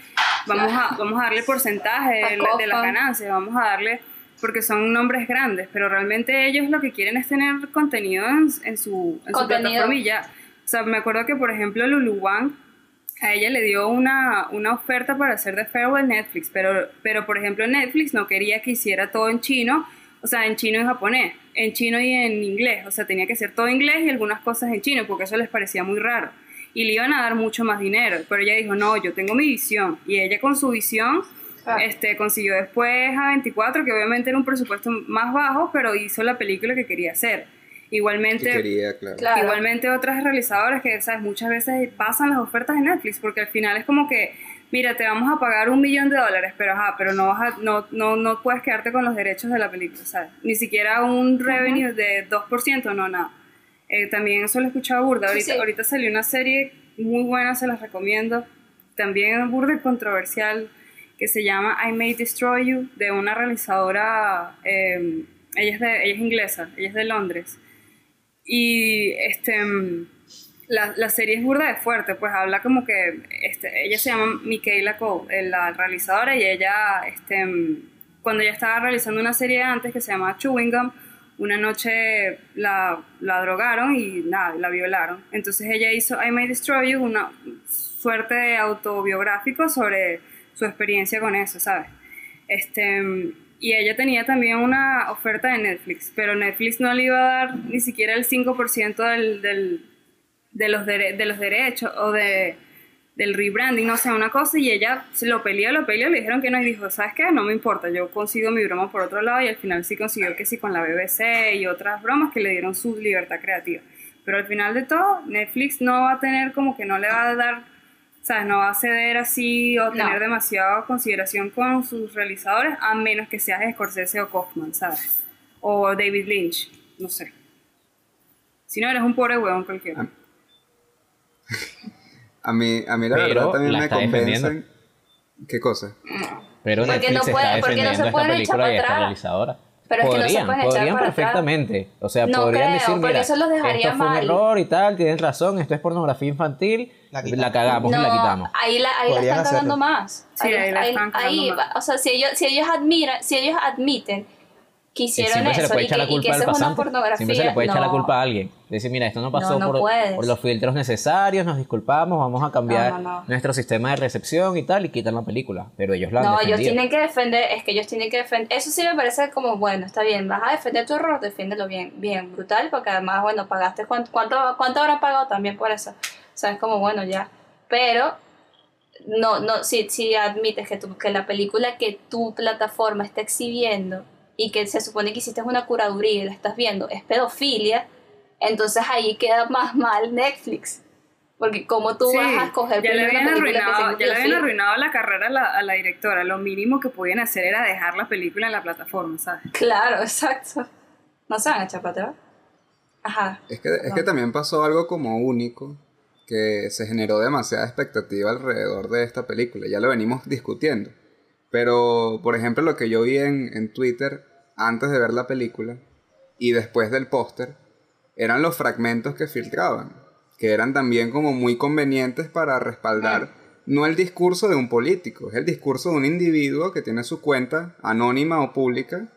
vamos a, vamos a darle porcentaje de, A de las ganancias, vamos a darle, porque son nombres grandes, pero realmente ellos lo que quieren es tener contenido en, en su, en su plataforma y ya. O sea, me acuerdo que, por ejemplo, Lulu Wang, a ella le dio una, una oferta para hacer de Farewell Netflix, pero, pero por ejemplo Netflix no quería que hiciera todo en chino, o sea, en chino y japonés, en chino y en inglés, o sea, tenía que ser todo inglés y algunas cosas en chino, porque eso les parecía muy raro. Y le iban a dar mucho más dinero, pero ella dijo, no, yo tengo mi visión. Y ella con su visión Ah. este, consiguió después a 24, que obviamente era un presupuesto más bajo, pero hizo la película que quería hacer. Que Igualmente, quería, claro. Claro. Igualmente otras realizadoras que, ¿sabes? Muchas veces pasan las ofertas de Netflix porque al final es como que, mira, te vamos a pagar un millón de dólares, pero ajá, pero no vas a, no, no, no puedes quedarte con los derechos de la película, ¿sabes? Ni siquiera un revenue de 2%, no, nada. Eh, también eso lo he escuchado burda. Ahorita, sí. ahorita salió una serie muy buena, se las recomiendo. También burda y controversial, que se llama I May Destroy You, de una realizadora, eh, ella, es de, ella es inglesa, ella es de Londres. Y este mm, la, la serie es burda de fuerte, pues habla como que este, ella se llama Michaela Cole, eh, la realizadora, y ella, este, mm, cuando ella estaba realizando una serie antes que se llama Chewing Gum, una noche la, la drogaron y nada, la violaron. Entonces ella hizo I May Destroy You, una suerte de autobiográfico sobre su experiencia con eso, ¿sabes? Este, mm, y ella tenía también una oferta de Netflix, pero Netflix no le iba a dar ni siquiera el 5% del, del, de, los dere- de los derechos o de, del rebranding, no sé, una cosa, y ella lo peleó, lo peleó, le dijeron que no, y dijo, ¿sabes qué? No me importa, yo consigo mi broma por otro lado, y al final sí consiguió que sí con la BBC y otras bromas que le dieron su libertad creativa. Pero al final de todo, Netflix no va a tener como que no le va a dar, ¿sabes? No va a ceder así o No. tener demasiada consideración con sus realizadores, a menos que seas Scorsese o Kaufman, ¿sabes? O David Lynch, no sé. Si no, eres un pobre huevón cualquiera. A mí, a mí la Pero verdad también la me defendiendo. ¿Qué cosa? Pero Porque Netflix no puede- está porque no se defendiendo esta película y esta realizadora. Pero es que no se podrían, pueden echar podrían para atrás. perfectamente. O sea, No podrían creo, decir, mira, eso los dejaría esto fue un mal. error y tal, tienes razón, esto es pornografía infantil, La la, cagamos y la quitamos. ahí la, ahí la Podrían están cagando más. Sí, ahí la están cagando ahí más. O sea, si ellos, si ellos admiran, si ellos admiten que Y hicieron siempre se le eso puede y echar que, la y que culpa eso es una pornografía, Siempre se le puede echar la no. culpa a alguien. Decir, mira, esto no pasó no por, puedes. por los filtros necesarios, nos disculpamos, vamos a cambiar No, no, no. nuestro sistema de recepción y tal, y quitan la película. Pero ellos la han No, ellos defendido. tienen que defender, es que ellos tienen que defender, eso sí me parece como, bueno, está bien, vas a defender tu error, defiéndelo bien, bien, brutal, porque además, bueno, pagaste, ¿cuánto, cuánto, cuánto habrán pagado también por eso? O sea, es como, bueno, ya, pero, no, no, si, si admites que, tu, que la película que tu plataforma está exhibiendo y que se supone que hiciste una curaduría y la estás viendo es pedofilia, entonces ahí queda más mal Netflix. Porque como tú Sí, vas a escoger ya le habían arruinado, ya le habían arruinado la carrera a la, a la directora. Lo mínimo que podían hacer era dejar la película en la plataforma, ¿sabes? Claro, exacto. No se van a echar para atrás. Ajá. Es que, es que también pasó algo como único, que se generó demasiada expectativa alrededor de esta película. Ya lo venimos discutiendo. Pero, por ejemplo, lo que yo vi en, en Twitter antes de ver la película y después del póster, eran los fragmentos que filtraban, que eran también como muy convenientes para respaldar no el discurso de un político, es el discurso de un individuo que tiene su cuenta anónima o pública,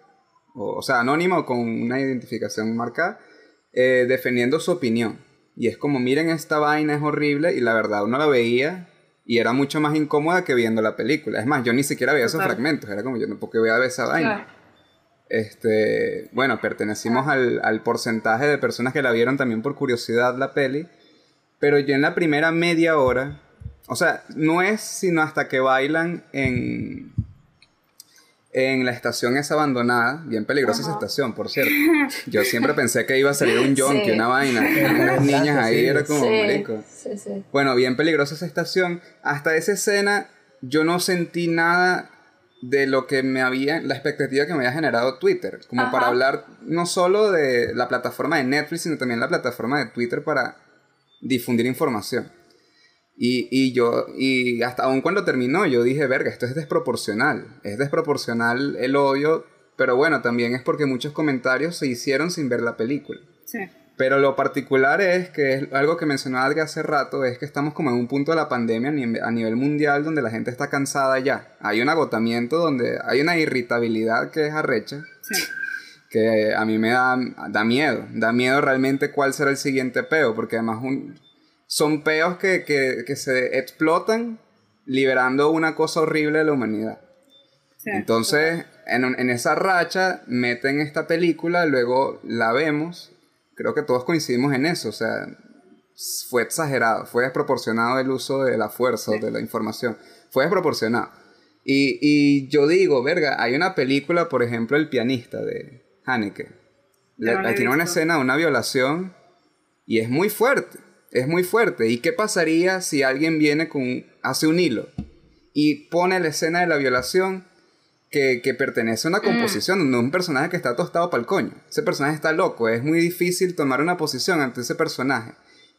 o, o sea, anónima o con una identificación marcada, eh, defendiendo su opinión. Y es como, miren, esta vaina es horrible y la verdad uno la veía y era mucho más incómoda que viendo la película. Es más, yo ni siquiera veía esos fragmentos, era como, yo no, ¿por qué voy a ver esa vaina? Este, bueno, pertenecimos al, al porcentaje de personas que la vieron también por curiosidad la peli, pero yo en la primera media hora, o sea, no es sino hasta que bailan en, en la estación esa abandonada, bien peligrosa esa estación, por cierto. Yo siempre pensé que iba a salir un yonki, Sí. una vaina, unas niñas ahí, era como, sí, marico. sí, sí. Bueno, bien peligrosa esa estación. Hasta esa escena yo no sentí nada de lo que me había, la expectativa que me había generado Twitter, como Ajá. para hablar no solo de la plataforma de Netflix, sino también la plataforma de Twitter para difundir información. Y, y yo, y hasta aún cuando terminó, yo dije, verga, esto es desproporcional, es desproporcional el odio, pero bueno, también es porque muchos comentarios se hicieron sin ver la película. Sí. Pero lo particular es que es algo que mencionaba Adri hace rato, es que estamos como en un punto de la pandemia a nivel mundial donde la gente está cansada ya. Hay un agotamiento donde hay una irritabilidad que es arrecha, Sí. que a mí me da, da miedo. Da miedo realmente cuál será el siguiente peo, porque además un- son peos que, que, que se explotan liberando una cosa horrible de la humanidad. sí. Entonces, en, en esa racha, meten esta película, luego la vemos. Creo que todos coincidimos en eso. O sea, fue exagerado, fue desproporcionado el uso de la fuerza o de la información. Fue desproporcionado. Y, y yo digo, verga, hay una película, por ejemplo, El pianista de Haneke. No tiene una escena de una violación y es muy fuerte. Es muy fuerte. ¿Y qué pasaría si alguien viene con. hace un hilo y pone la escena de la violación que, que pertenece a una composición, no un personaje que está tostado para el coño. Ese personaje está loco, es muy difícil tomar una posición ante ese personaje.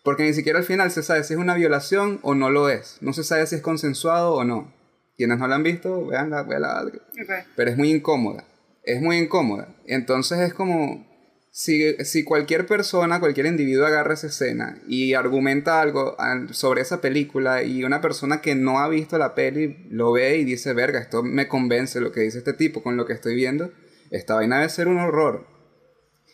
Porque ni siquiera al final se sabe si es una violación o no lo es. No se sabe si es consensuado o no. Quienes no la han visto, veanla, véanla. Ok. Pero es muy incómoda. Es muy incómoda. Entonces es como. Si, si cualquier persona, cualquier individuo agarra esa escena y argumenta algo al- sobre esa película y una persona que no ha visto la peli lo ve y dice, verga, esto me convence lo que dice este tipo con lo que estoy viendo, esta vaina debe ser un horror.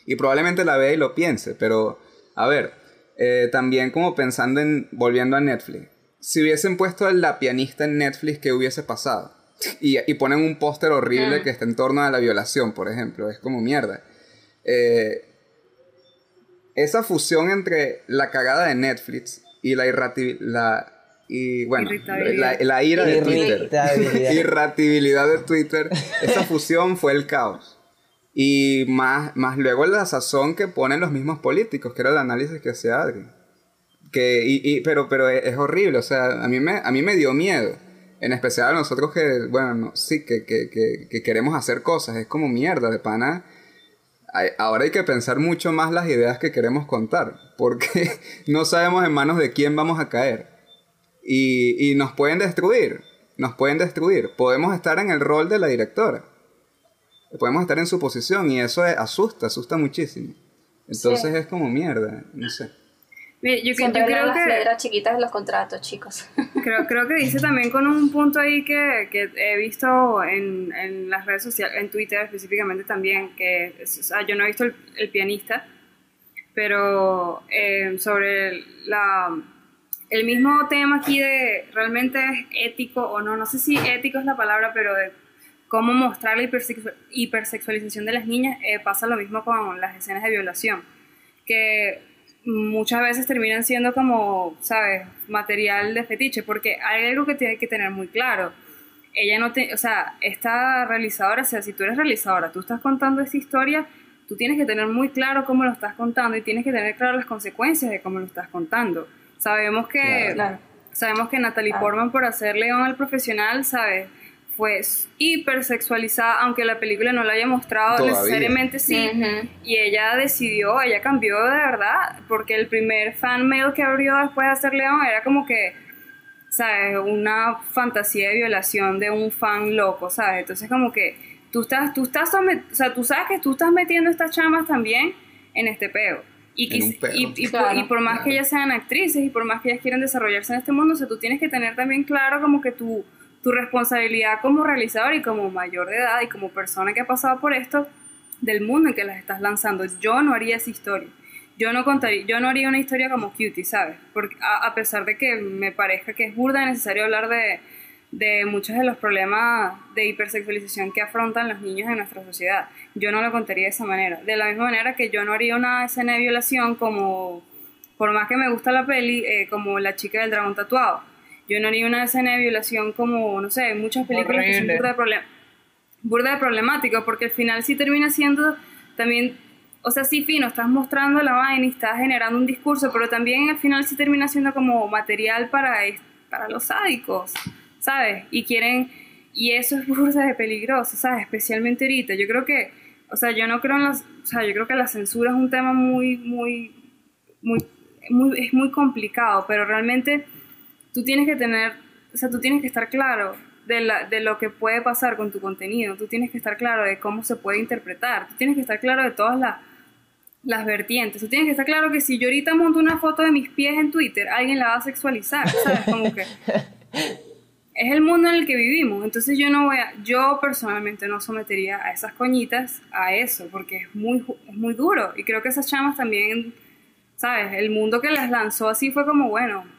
Y probablemente la vea y lo piense, pero a ver, eh, también como pensando en, volviendo a Netflix, si hubiesen puesto a la pianista en Netflix, ¿qué hubiese pasado? y, y ponen un póster horrible que está en torno a la violación, por ejemplo. Es como mierda. Eh, esa fusión entre la cagada de Netflix y la irratibilidad. Y bueno, la, la ira de Twitter. Irritabilidad. Irratibilidad de Twitter. Esa fusión fue el caos. Y más, más luego la sazón que ponen los mismos políticos, que era el análisis que hacía Adri. Que, y, y- pero, pero es, es horrible, o sea, a mí, me, a mí me dio miedo. En especial a nosotros que, bueno, no, sí, que, que, que, que queremos hacer cosas. Es como mierda, de pana. Hay- ahora hay que pensar mucho más las ideas que queremos contar, porque no sabemos en manos de quién vamos a caer. Y, y nos pueden destruir, nos pueden destruir. Podemos estar en el rol de la directora. Podemos estar en su posición y eso es- asusta, asusta muchísimo. Entonces es como mierda, no sé. Mire, yo, Siempre yo creo las que letras chiquitas de los contratos, chicos. creo, creo que dice también con un punto ahí que, que he visto en, en las redes sociales, en Twitter específicamente también, que o sea, yo no he visto el, el pianista, pero eh, sobre la, el mismo tema aquí de realmente es ético o no, no sé si ético es la palabra, pero de cómo mostrar la hipersexu- hipersexualización de las niñas, eh, pasa lo mismo con las escenas de violación, que muchas veces terminan siendo como, ¿sabes?, material de fetiche, porque hay algo que tiene que tener muy claro. Ella no te, o sea, esta realizadora, o sea, si tú eres realizadora, tú estás contando esta historia, tú tienes que tener muy claro cómo lo estás contando y tienes que tener claro las consecuencias de cómo lo estás contando. Sabemos que, Claro. sabemos que Natalie Claro. Portman por hacer León al profesional, ¿sabes? Fue hipersexualizada, aunque la película no la haya mostrado Todavía. necesariamente sí. Ujú. Y ella decidió, ella cambió de verdad, porque el primer fan mail que abrió después de hacer León era como que, ¿sabes? Una fantasía de violación de un fan loco, ¿sabes? Entonces como que tú estás, tú estás, o sea, tú sabes que tú estás metiendo estas chamas también en este peo. Y, y, y por, Claro. y por más que ellas sean actrices y por más que ellas quieran desarrollarse en este mundo, o sea, tú tienes que tener también claro como que tu, tu responsabilidad como realizador y como mayor de edad y como persona que ha pasado por esto del mundo en que las estás lanzando. Yo no haría esa historia. Yo no contaría, yo no haría una historia como Cutie, ¿sabes? Porque a, pesar de que me parezca que es burda y necesario hablar de, de muchos de los problemas de hipersexualización que afrontan los niños en nuestra sociedad, yo no lo contaría de esa manera. De la misma manera que yo no haría una escena de violación como, por más que me gusta la peli, eh, como La chica del dragón tatuado. Yo no haría una escena de violación como, no sé, muchas películas que son Horrible. burda de burda de problemático, porque al final sí termina siendo también, o sea, sí fino, estás mostrando la vaina y estás generando un discurso, pero también al final sí termina siendo como material para, para los sádicos, ¿sabes? Y quieren, y eso es burda de peligroso, ¿sabes? Especialmente ahorita. Yo creo que, o sea, yo no creo en las, o sea, yo creo que la censura es un tema muy, muy, muy, muy, es muy complicado, pero realmente tú tienes que tener, o sea, tú tienes que estar claro de, la, de lo que puede pasar con tu contenido, tú tienes que estar claro de cómo se puede interpretar, tú tienes que estar claro de todas las, las vertientes, tú tienes que estar claro que si yo ahorita monto una foto de mis pies en Twitter, alguien la va a sexualizar, ¿sabes? Como que es el mundo en el que vivimos, entonces yo no voy a, yo personalmente no sometería a esas coñitas a eso, porque es muy, es muy duro, y creo que esas chamas también, ¿sabes? El mundo que las lanzó así fue como, bueno,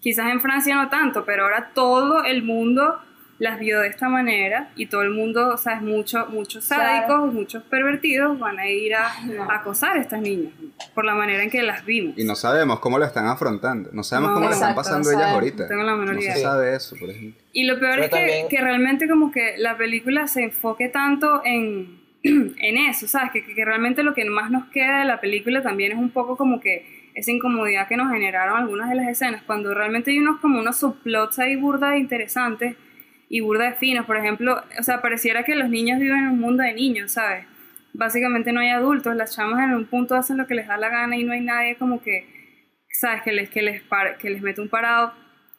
quizás en Francia no tanto, pero ahora todo el mundo las vio de esta manera y todo el mundo, sabes, mucho, muchos Claro. sádicos, muchos pervertidos van a ir a, a acosar a estas niñas por la manera en que las vimos. Y no sabemos cómo lo están afrontando. No sabemos No, cómo lo están pasando no ellas ahorita. No tengo la menor no idea. se sabe eso, por ejemplo. Y lo peor Pero es que, también- que realmente como que la película se enfoque tanto en, en eso, ¿sabes? Que, que realmente lo que más nos queda de la película también es un poco como que esa incomodidad que nos generaron algunas de las escenas, cuando realmente hay unos como unos subplots ahí burda interesantes y burda de finos, por ejemplo, o sea, pareciera que los niños viven en un mundo de niños, ¿sabes? Básicamente no hay adultos, las chamas en un punto hacen lo que les da la gana y no hay nadie como que, ¿sabes? Que les, que les, par- que les mete un parado.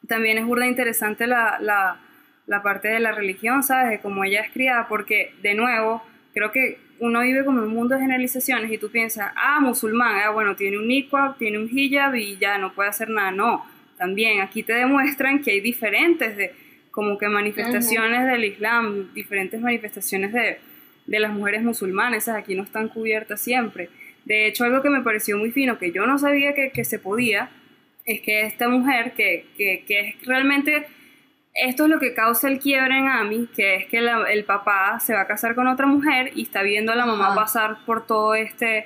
También es burda interesante la, la, la parte de la religión, ¿sabes? De cómo ella es criada, porque, de nuevo, creo que uno vive como en un mundo de generalizaciones y tú piensas, ah, musulmán, ah, bueno, tiene un niqab, tiene un hijab y ya no puede hacer nada. No, también aquí te demuestran que hay diferentes de como que manifestaciones del Islam, diferentes manifestaciones de, de las mujeres musulmanas, esas aquí no están cubiertas siempre. De hecho, algo que me pareció muy fino, que yo no sabía que, que se podía, es que esta mujer, que, que, que es realmente esto es lo que causa el quiebre en Amy, que es que la- el papá se va a casar con otra mujer y está viendo a la mamá Ajá. pasar por todo este,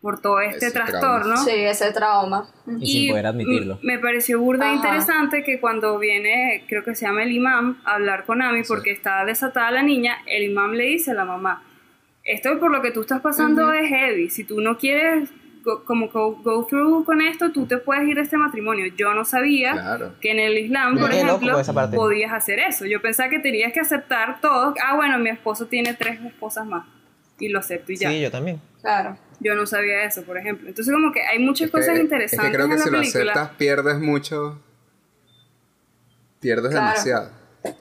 por todo este Ese trauma. trastorno. Sí, ese trauma. Y sin poder admitirlo. Me pareció burda Ajá. interesante que cuando viene, creo que se llama el imam, a hablar con Amy porque está desatada la niña, el imam le dice a la mamá, esto por lo que tú estás pasando es heavy, si tú no quieres go- como go, go through con esto, tú te puedes ir de este matrimonio. Yo no sabía Claro. que en el Islam, por ejemplo, podías hacer eso. Yo pensaba que tenías que aceptar todo. Ah, bueno, mi esposo tiene tres esposas más. Y lo acepto y ya. Sí, yo también. Claro. Yo no sabía eso, por ejemplo. Entonces, como que hay muchas Es que- cosas es interesantes que creo que en la si lo aceptas pierdes mucho. Pierdes Claro. demasiado.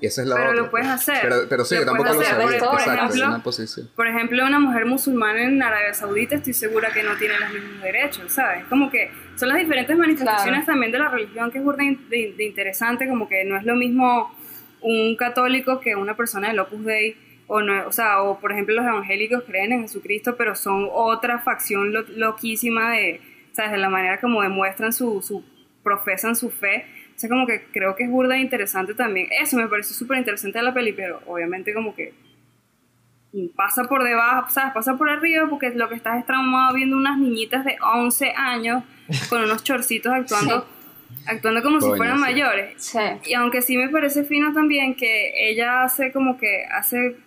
Y esa es la Pero otra, lo puedes pues. hacer. Pero, pero sí, Lo yo tampoco lo sabía. Por ejemplo, una posición. Por ejemplo, una mujer musulmana en Arabia Saudita estoy segura que no tiene los mismos derechos, ¿sabes? Como que son las diferentes manifestaciones Claro. también de la religión que es burda in- de, de interesante, como que no es lo mismo un católico que una persona del Opus Dei, o, no, o sea, o por ejemplo los evangélicos creen en Jesucristo, pero son otra facción lo- loquísima de, ¿sabes? De la manera como demuestran su, su profesan su fe. O sea, como que creo que es burda e interesante también. Eso me pareció súper interesante de la peli, pero obviamente como que pasa por debajo, ¿sabes? Pasa por arriba porque lo que estás es traumado viendo unas niñitas de 11 años con unos chorcitos actuando, actuando como si fueran sí. mayores. Sí. Y aunque sí me parece fino también que ella hace como que hace,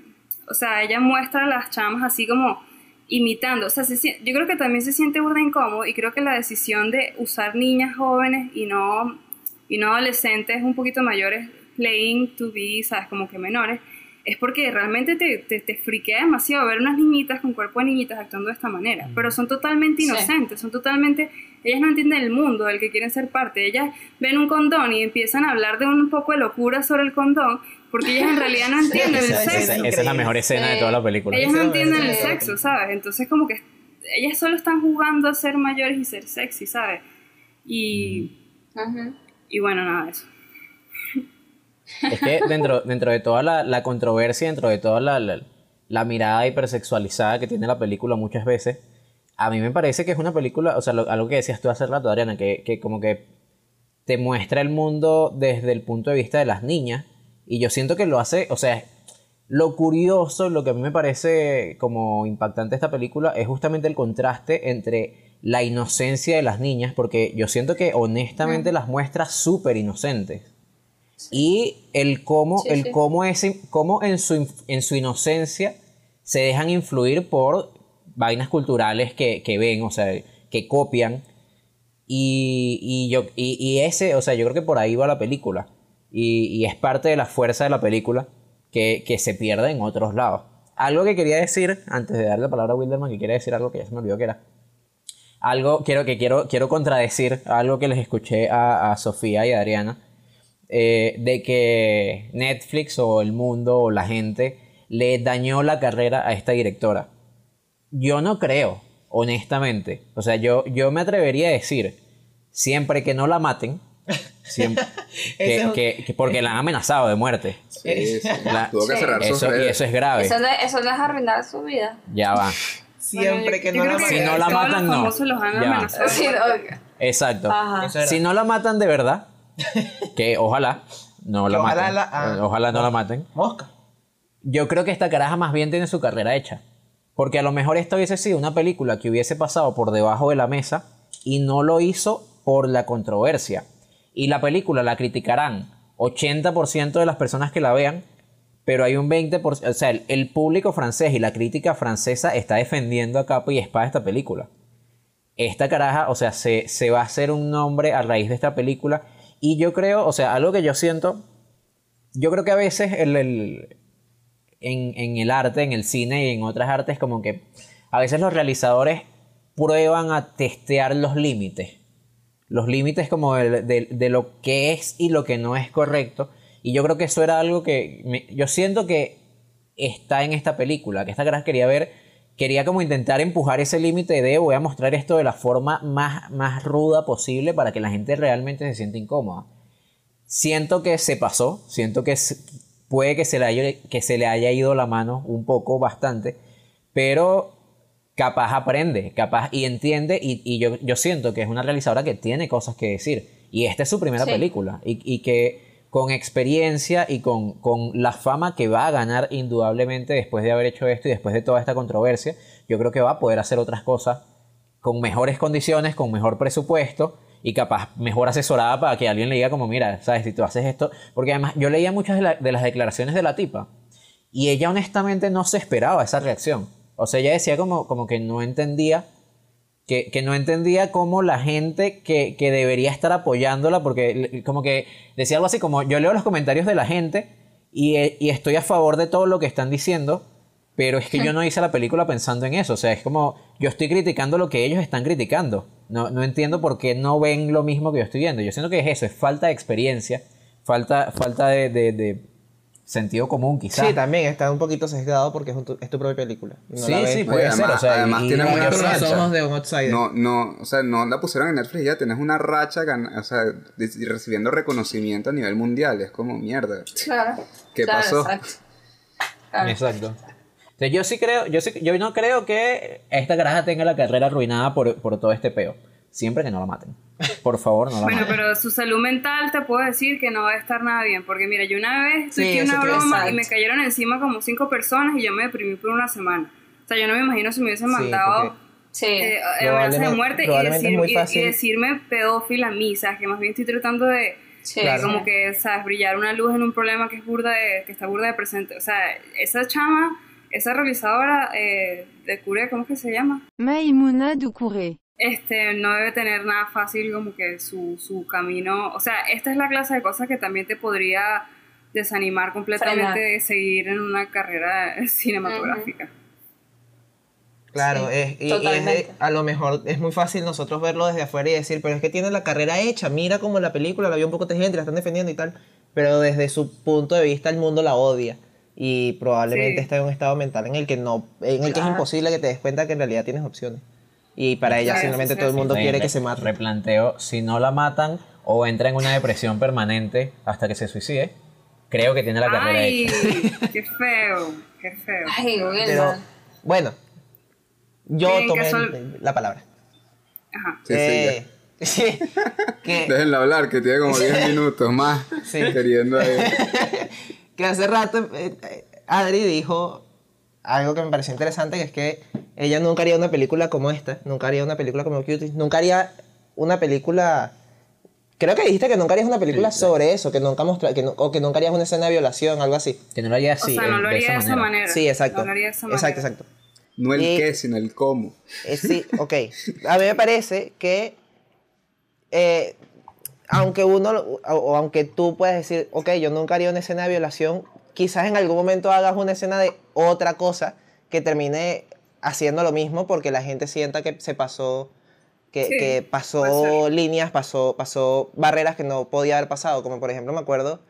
o sea, ella muestra a las chamas así como imitando, o sea, se yo creo que también se siente burda incómodo y creo que la decisión de usar niñas jóvenes y no, y no adolescentes un poquito mayores, playing to be, sabes, como que menores, es porque realmente te, te, te friquea demasiado ver unas niñitas con cuerpo de niñitas actuando de esta manera, pero son totalmente Sí. inocentes, son totalmente, ellas no entienden el mundo del que quieren ser parte, ellas ven un condón y empiezan a hablar de un poco de locura sobre el condón, porque ellas en realidad no entienden el esa- esa- sexo. Esa, esa es la mejor escena de toda la película. Ellas no entienden el sexo, ¿sabes? Entonces como que ellas solo están jugando a ser mayores y ser sexy, ¿sabes? Y, Ujú. Y bueno, nada, eso. Es que dentro, dentro de toda la, la controversia, dentro de toda la, la- mirada hipersexualizada que tiene la película muchas veces, a mí me parece que es una película, o sea, algo que decías tú hace rato, Adriana, que, que como que te muestra el mundo desde el punto de vista de las niñas, y yo siento que lo hace, o sea, lo curioso, lo que a mí me parece como impactante esta película es justamente el contraste entre la inocencia de las niñas, porque yo siento que honestamente las muestra súper inocentes. Y el cómo, Sí, el sí. cómo, ese, cómo en, su, en su inocencia se dejan influir por vainas culturales que, que ven, o sea, que copian. Y, y yo, y, y ese, o sea, yo creo que por ahí va la película. Y, y es parte de la fuerza de la película que, que se pierde en otros lados. Algo que quería decir, antes de darle la palabra a Wilderman, que quería decir algo que ya se me olvidó que era. Algo quiero que quiero, quiero contradecir algo que les escuché a, a Sofía y a Adriana. eh, de que Netflix o el mundo o la gente le dañó la carrera a esta directora. Yo no creo, honestamente. O sea, yo, yo me atrevería a decir, siempre que no la maten, siempre, que, Eso- que- que- porque la han amenazado de muerte. Sí, sí. La- Tuvo que Sí. cerrar Eso, y eso es grave. Eso no, eso no es arruinar su vida. Ya va. Siempre Bueno, yo- que yo no la Si que no la matan, no. famosos los han Ya. amenazado. Sí, no. Exacto. Ajá. Si no la matan de verdad, que ojalá no la ojalá maten. la- ah. ojalá no la maten. Mosca. Yo creo que esta caraja más bien tiene su carrera hecha. Porque a lo mejor esta hubiese sido una película que hubiese pasado por debajo de la mesa y no lo hizo por la controversia. Y la película la criticarán 80% de las personas que la vean, pero hay un 20%, o sea, el, público francés y la crítica francesa está defendiendo a capa y espada esta película. Esta caraja, o sea, se, se va a hacer un nombre a raíz de esta película. Y yo creo, o sea, algo que yo siento, yo creo que a veces en, el arte, en el cine y en otras artes, como que a veces los realizadores prueban a testear los límites. Los límites como de- de lo que es y lo que no es correcto. Y yo creo que eso era algo que me- yo siento que está en esta película, que esta caraja quería ver, quería como intentar empujar ese límite de voy a mostrar esto de la forma más, más ruda posible para que la gente realmente se sienta incómoda. Siento que se pasó, siento que puede que se, le haya, que se le haya ido la mano un poco, bastante, pero capaz aprende, capaz y entiende, y, y yo, yo siento que es una realizadora que tiene cosas que decir. Y esta es su primera Sí. película, y, y que con experiencia y con, con la fama que va a ganar indudablemente después de haber hecho esto y después de toda esta controversia, yo creo que va a poder hacer otras cosas con mejores condiciones, con mejor presupuesto y capaz mejor asesorada para que alguien le diga como, mira, sabes, si tú haces esto, porque además yo leía muchas de, la- de las declaraciones de la tipa y ella honestamente no se esperaba esa reacción. O sea, ella decía como, como que no entendía que, que no entendía cómo la gente que, que debería estar apoyándola, porque como que decía algo así como, yo leo los comentarios de la gente y, eh, y estoy a favor de todo lo que están diciendo, pero es que yo no hice la película pensando en eso, o sea, es como, yo estoy criticando lo que ellos están criticando, no, no entiendo por qué no ven lo mismo que yo estoy viendo, yo siento que es eso, es falta de experiencia, falta, falta de, de- de sentido común quizás. Sí, también está un poquito sesgado porque es, un tu- es tu propia película. no Sí, la ves sí, por- puede ser, o además- sea, además y- tiene racha. ojos de un outsider. No, no, o sea, no la pusieron en Netflix ya, tenés una racha gan- o sea, recibiendo reconocimiento a nivel mundial, es como mierda. Claro. ¿Qué Claro, pasó? Exacto. Claro. Exacto. Yo sí creo, yo sí, yo no creo que esta caraja tenga la carrera arruinada por, por todo este peo. Siempre que no la maten. Por favor, no la Bueno, maten. pero su salud mental te puedo decir que no va a estar nada bien, porque mira, yo una vez Sí, eso una broma y me cayeron encima como cinco personas y yo me deprimí por una semana. O sea, yo no me imagino si me hubiesen mandado Sí. eh, amenaza de Probablemente- muerte y, decir- muy y- y decirme pedófila a mí, ¿sabes? Que más bien estoy tratando de, Sí, de Claro. como que, ¿sabes? Brillar una luz en un problema que es burda de, que está burda de presente. O sea, esa chama, esa realizadora eh, de Cure, ¿cómo es que se llama? Maïmouna Doucouré. Este, no debe tener nada fácil como que su, su camino. O sea, esta es la clase de cosas que también te podría desanimar completamente Frenar. de seguir en una carrera cinematográfica. Claro, Sí, es, y- y, es a lo mejor es muy fácil nosotros verlo desde afuera y decir, pero es que tiene la carrera hecha, mira como la película la vio un poco de gente, la están defendiendo y tal, pero desde su punto de vista el mundo la odia y probablemente Sí. está en un estado mental en el que no, en el que es imposible que te des cuenta que en realidad tienes opciones. Y para ella Claro, simplemente sí, todo el sí. mundo quiere re- que se mate. Replanteo, si no la matan o entra en una depresión permanente hasta que se suicide, creo que tiene la carrera Ay, hecha. qué feo, qué feo. Ay, Wilma. Pero bueno, yo Bien, tomé el- la palabra. Sí, Ajá. sí, Eh, sí, que, Déjenla hablar, que tiene como 10 minutos más Sí. queriendo ahí. que hace rato eh, eh, Adri dijo algo que me pareció interesante, que es que ella nunca haría una película como esta, nunca haría una película como Cuties, nunca haría una película... Creo que dijiste que nunca harías una película sobre eso, que nunca mostra, que no- o que nunca harías una escena de violación, algo así. Que no lo haría O así, sea, eh, no lo de haría de esa manera. Sí, exacto. No lo haría de esa manera. exacto, exacto. No el Y- qué, sino el cómo. Eh, sí, ok. A mí me parece que, eh, aunque uno, o, o aunque tú puedas decir, ok, yo nunca haría una escena de violación, quizás en algún momento hagas una escena de otra cosa que termine haciendo lo mismo porque la gente sienta que se pasó, que, Sí, que pasó líneas, pasó, pasó barreras que no podía haber pasado, como por ejemplo me acuerdo,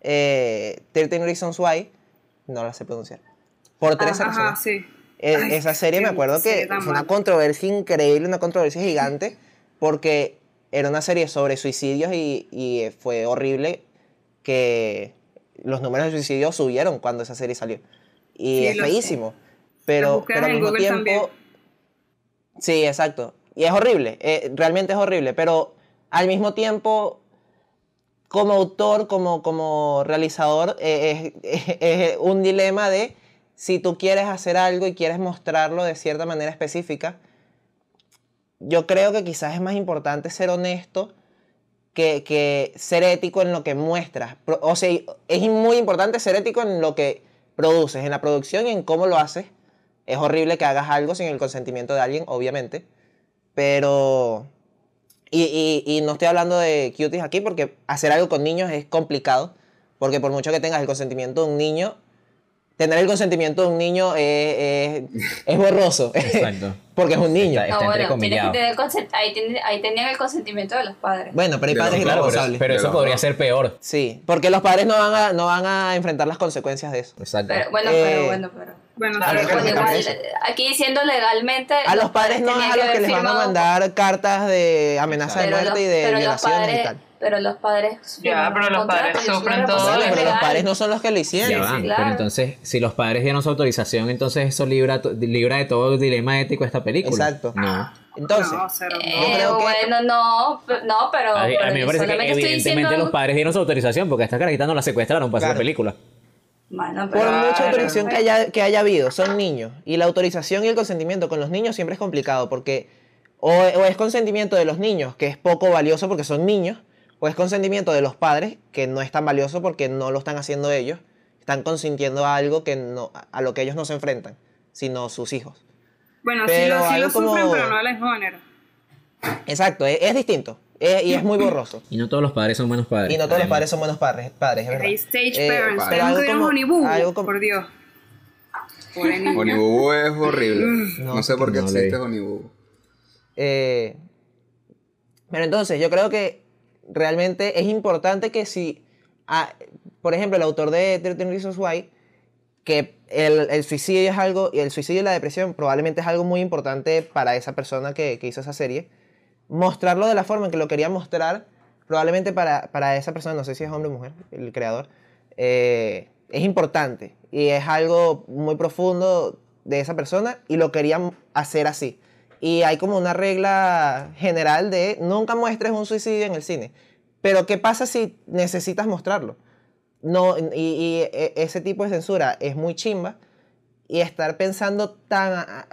eh, 13 Reasons Why, no la sé pronunciar, por tres Ajá, razones. sí. Eh, Ay, esa serie me acuerdo que fue una controversia increíble, una controversia gigante, porque era una serie sobre suicidios y, y, fue horrible que los números de suicidios subieron cuando esa serie salió. Y Sí, es feísimo. Pero, pero al mismo Google tiempo... también. Sí, exacto. Y es horrible, eh, realmente es horrible, pero al mismo tiempo, como autor, como, como realizador, eh, es, es- es un dilema de si tú quieres hacer algo y quieres mostrarlo de cierta manera específica, yo creo que quizás es más importante ser honesto que, que ser ético en lo que muestras. O sea, es muy importante ser ético en lo que produces, en la producción y en cómo lo haces. Es horrible que hagas algo sin el consentimiento de alguien, obviamente. Pero... Y no estoy hablando de cuties aquí porque hacer algo con niños es complicado. Porque por mucho que tengas el consentimiento de un niño, tener el consentimiento de un niño es, es, es borroso. Exacto. porque es un niño. Está- No, bueno, tienes que tener ahí, ahí tenían el consentimiento de los padres. Bueno, pero hay De padres dos, Claro, pero, pero eso podría ser peor. Sí, porque los padres no van a, no van a enfrentar las consecuencias de eso. Exacto. Pero, bueno, Eh, pero, bueno, pero. Bueno, claro, igual, eh, aquí diciendo legalmente. A los padres no es a los que les van a mandar cartas de amenaza de pero muerte los- y de pero los violaciones padres, y tal. Pero los padres. Ya, pero los padres sufren todo pero los padres no son los que lo Ya hicieron. va, claro. Pero entonces, si los padres dieron su autorización, entonces eso libra, libra de todo dilema ético esta película. Exacto. No. Entonces, No, cero. yo Eh, creo que... bueno, no, no, pero. A, mí- a pero mí me parece que evidentemente diciendo- los padres dieron su autorización porque a esta carajita no la secuestraron para hacer Claro. la película. Bueno, Por pero- mucha autorización que haya, que haya habido, son niños. Y la autorización y el consentimiento con los niños siempre es complicado porque o, o es consentimiento de los niños, que es poco valioso porque son niños, o es consentimiento de los padres, que no es tan valioso porque no lo están haciendo ellos. Están consintiendo a algo que no, a lo que ellos no se enfrentan, sino sus hijos. Bueno, Pero sí lo, sí lo como- sufren, pero no de la misma manera. Exacto, es, es distinto. es- y es muy borroso. Y no todos los padres son buenos padres. Y no todos los padres son buenos padres, padres es verdad. Hay stage Eh, parents. pero algo como- algo como- Por Dios. Es horrible. No, No, sé por qué no existe Boo. Eh, pero entonces, yo creo que realmente es importante que si, ah, por ejemplo, el autor de 13 Reasons Why, que el, suicidio es algo, y el suicidio y la depresión probablemente es algo muy importante para esa persona que, hizo esa serie, mostrarlo de la forma en que lo quería mostrar, probablemente para, para esa persona, no sé si es hombre o mujer, el creador, eh, es importante y es algo muy profundo de esa persona y lo querían hacer así. Y hay como una regla general de nunca muestres un suicidio en el cine. Pero ¿qué pasa si necesitas mostrarlo? No, y, e- ese tipo de censura es muy chimba y estar pensando tan a,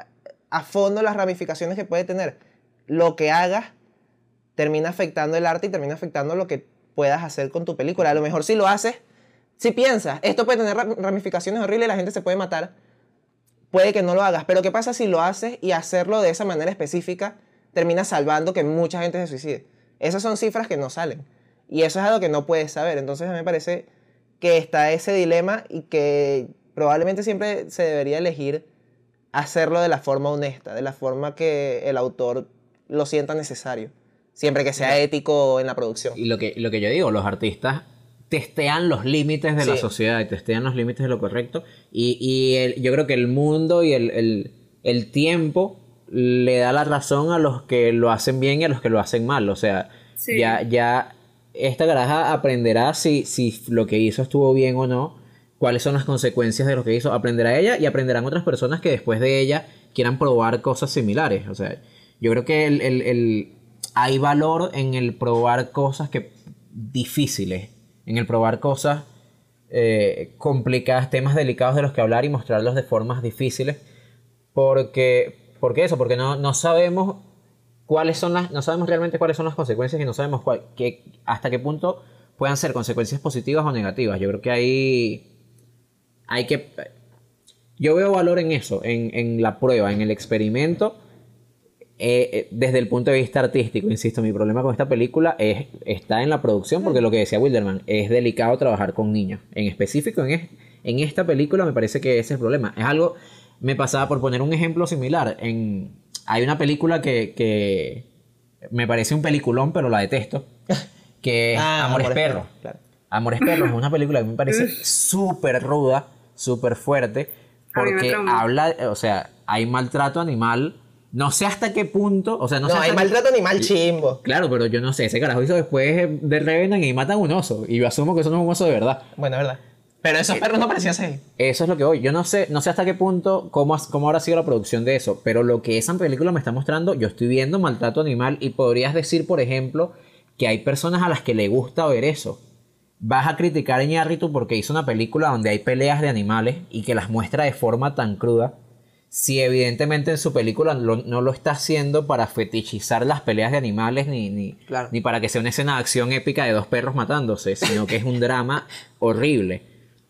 a fondo las ramificaciones que puede tener lo que hagas termina afectando el arte y termina afectando lo que puedas hacer con tu película. A lo mejor si lo haces, si piensas, esto puede tener ra- ramificaciones horribles, la gente se puede matar, puede que no lo hagas. Pero ¿qué pasa si lo haces y hacerlo de esa manera específica termina salvando que mucha gente se suicide? Esas son cifras que no salen. Y eso es algo que no puedes saber. Entonces a mí me parece que está ese dilema y que probablemente siempre se debería elegir hacerlo de la forma honesta, de la forma que el autor lo sienta necesario. Siempre que sea ético en la producción. Y lo que, lo que yo digo, los artistas testean los límites de la sociedad y testean los límites de lo correcto. Y, y el- yo creo que el mundo y el, el- el tiempo le da la razón a los que lo hacen bien y a los que lo hacen mal. O sea, Sí. ya, ya esta garaja aprenderá si, si lo que hizo estuvo bien o no, cuáles son las consecuencias de lo que hizo. Aprenderá ella y aprenderán otras personas que después de ella quieran probar cosas similares. O sea, yo creo que el, el- el- hay valor en el probar cosas que difíciles, en el probar cosas eh, complicadas, temas delicados de los que hablar y mostrarlos de formas difíciles. Porque, ¿por qué eso? Porque no, no sabemos cuáles son las, no sabemos realmente cuáles son las consecuencias y no sabemos cuál- qué- hasta qué punto puedan ser consecuencias positivas o negativas. Yo creo que hay, hay que, yo veo valor en eso, en, en la prueba, en el experimento. Eh, eh, desde el punto de vista artístico, insisto, mi problema con esta película es, está en la producción, porque lo que decía Wilderman, es delicado trabajar con niños. En específico, en, es- en esta película me parece que ese es el problema. Es algo, me pasaba por poner un ejemplo similar. En, hay una película que, que me parece un peliculón, pero la detesto, que es Ah, Amores, Amores Perros. Perros, claro. Amores Perros es una película que me parece súper ruda, súper fuerte, porque habla, o sea, hay maltrato animal. No sé hasta qué punto, o sea, no, No, sé hay hasta qué- maltrato animal chimbo. Claro, pero yo no sé, ese carajo hizo después de Revenant y matan un oso. Y yo asumo que eso no es un oso de verdad. Bueno, es verdad. Pero esos perros no parecían ser. Eso es lo que voy. Yo no sé, no sé hasta qué punto, cómo, cómo habrá sido la producción de eso. Pero lo que esa película me está mostrando, yo estoy viendo maltrato animal y podrías decir, por ejemplo, que hay personas a las que le gusta ver eso. Vas a criticar a Iñárritu porque hizo una película donde hay peleas de animales y que las muestra de forma tan cruda. Si evidentemente en su película lo- no lo está haciendo para fetichizar las peleas de animales ni, ni, Claro. ni para que sea una escena de acción épica de dos perros matándose, sino que es un drama horrible.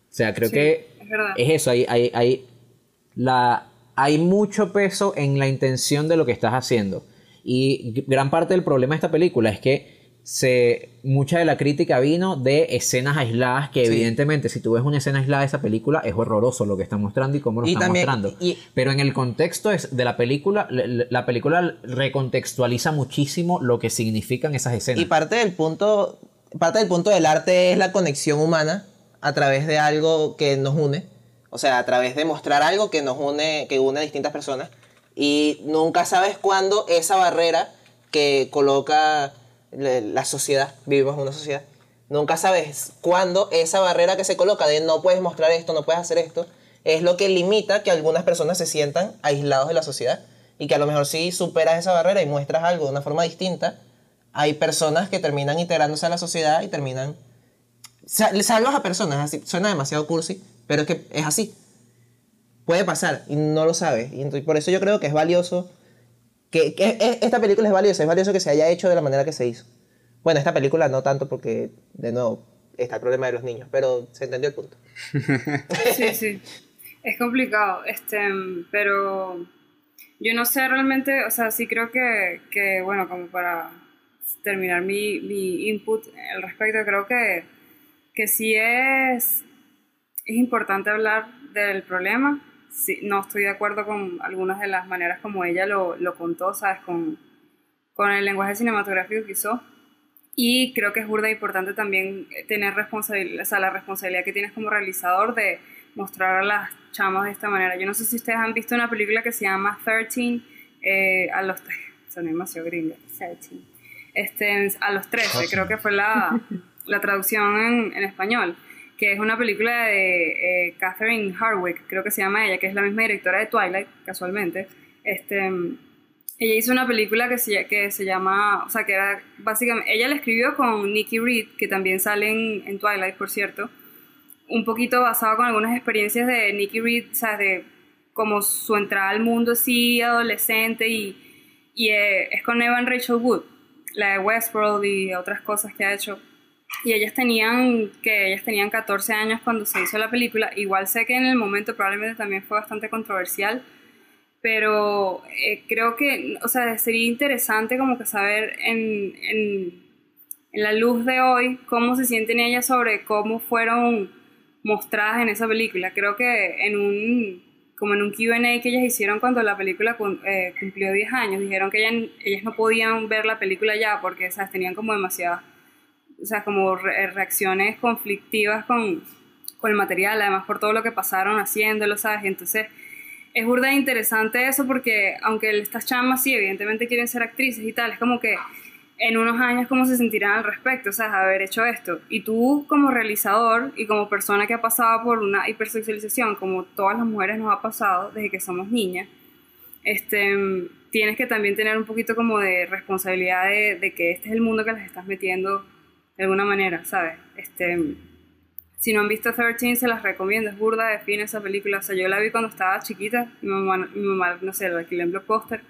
O sea, creo Sí, que es eso, hay, hay, hay, la, hay mucho peso en la intención de lo que estás haciendo. Y gran parte del problema de esta película es que se, mucha de la crítica vino de escenas aisladas que Sí. evidentemente si tú ves una escena aislada de esa película es horroroso lo que está mostrando y cómo lo Y está también- mostrando. y- Pero en el contexto es- de la película, la, la- la película recontextualiza muchísimo lo que significan esas escenas. Y parte del punto, parte del punto del arte es la conexión humana a través de algo que nos une. O sea, a través de mostrar algo que nos une, que une a distintas personas. Y nunca sabes cuándo esa barrera que coloca la sociedad, vivimos en una sociedad, nunca sabes cuándo esa barrera que se coloca de no puedes mostrar esto, no puedes hacer esto, es lo que limita que algunas personas se sientan aislados de la sociedad y que a lo mejor si superas esa barrera y muestras algo de una forma distinta, hay personas que terminan integrándose a la sociedad y terminan... Salvas a personas, así, suena demasiado cursi, pero es que es así. Puede pasar y no lo sabes. Y por eso yo creo que es valioso, que, que e- esta película es valiosa, es valioso que se haya hecho de la manera que se hizo. Bueno, esta película no tanto porque, de nuevo, está el problema de los niños, pero se entendió el punto. Sí, sí. Es complicado, este, pero yo no sé realmente, o sea, sí creo que, que bueno, como para terminar mi, mi input al respecto, creo que, que sí es, es importante hablar del problema. Sí, no estoy de acuerdo con algunas de las maneras como ella lo, lo contó, ¿sabes? Con, con el lenguaje cinematográfico que usó. Y creo que es burda importante también tener responsabilidad, o sea, la responsabilidad que tienes como realizador de mostrar a las chamas de esta manera. Yo no sé si ustedes han visto una película que se llama 13, eh, a los... Son demasiado gringa. 13. Este, a los 13, creo que fue la, la traducción en, en español, que es una película de eh, Catherine Hardwick, creo que se llama ella, que es la misma directora de Twilight, casualmente. Este, ella hizo una película que se, que se llama, o sea, que era básicamente, ella la escribió con Nikki Reed, que también sale en, en Twilight, por cierto, un poquito basado con algunas experiencias de Nikki Reed, o sea, de como su entrada al mundo así, adolescente, y, y eh, es con Evan Rachel Wood, la de Westworld y otras cosas que ha hecho. Y ellas tenían, que ellas tenían 14 años cuando se hizo la película, igual sé que en el momento probablemente también fue bastante controversial, pero eh, creo que, o sea, sería interesante como que saber en, en, en, la luz de hoy cómo se sienten ellas sobre cómo fueron mostradas en esa película. Creo que en un, como en un Q&A que ellas hicieron cuando la película eh, cumplió 10 años, dijeron que ellas, ellas no podían ver la película ya porque, ¿sabes? Tenían como demasiadas, o sea, como re reacciones conflictivas con, con el material, además por todo lo que pasaron haciéndolo, ¿sabes? Entonces es burda interesante eso porque aunque estas chamas sí evidentemente quieren ser actrices y tal, es como que en unos años cómo se sentirán al respecto, sea, haber hecho esto. Y tú como realizador y como persona que ha pasado por una hipersexualización, como todas las mujeres nos ha pasado desde que somos niñas, este, tienes que también tener un poquito como de responsabilidad de, de que este es el mundo que les estás metiendo de alguna manera, ¿sabes? Este, si no han visto 13, se las recomiendo. Es burda, define esa película. O sea, yo la vi cuando estaba chiquita. Mi mamá, mi mamá no sé, la alquilé en Blockbuster.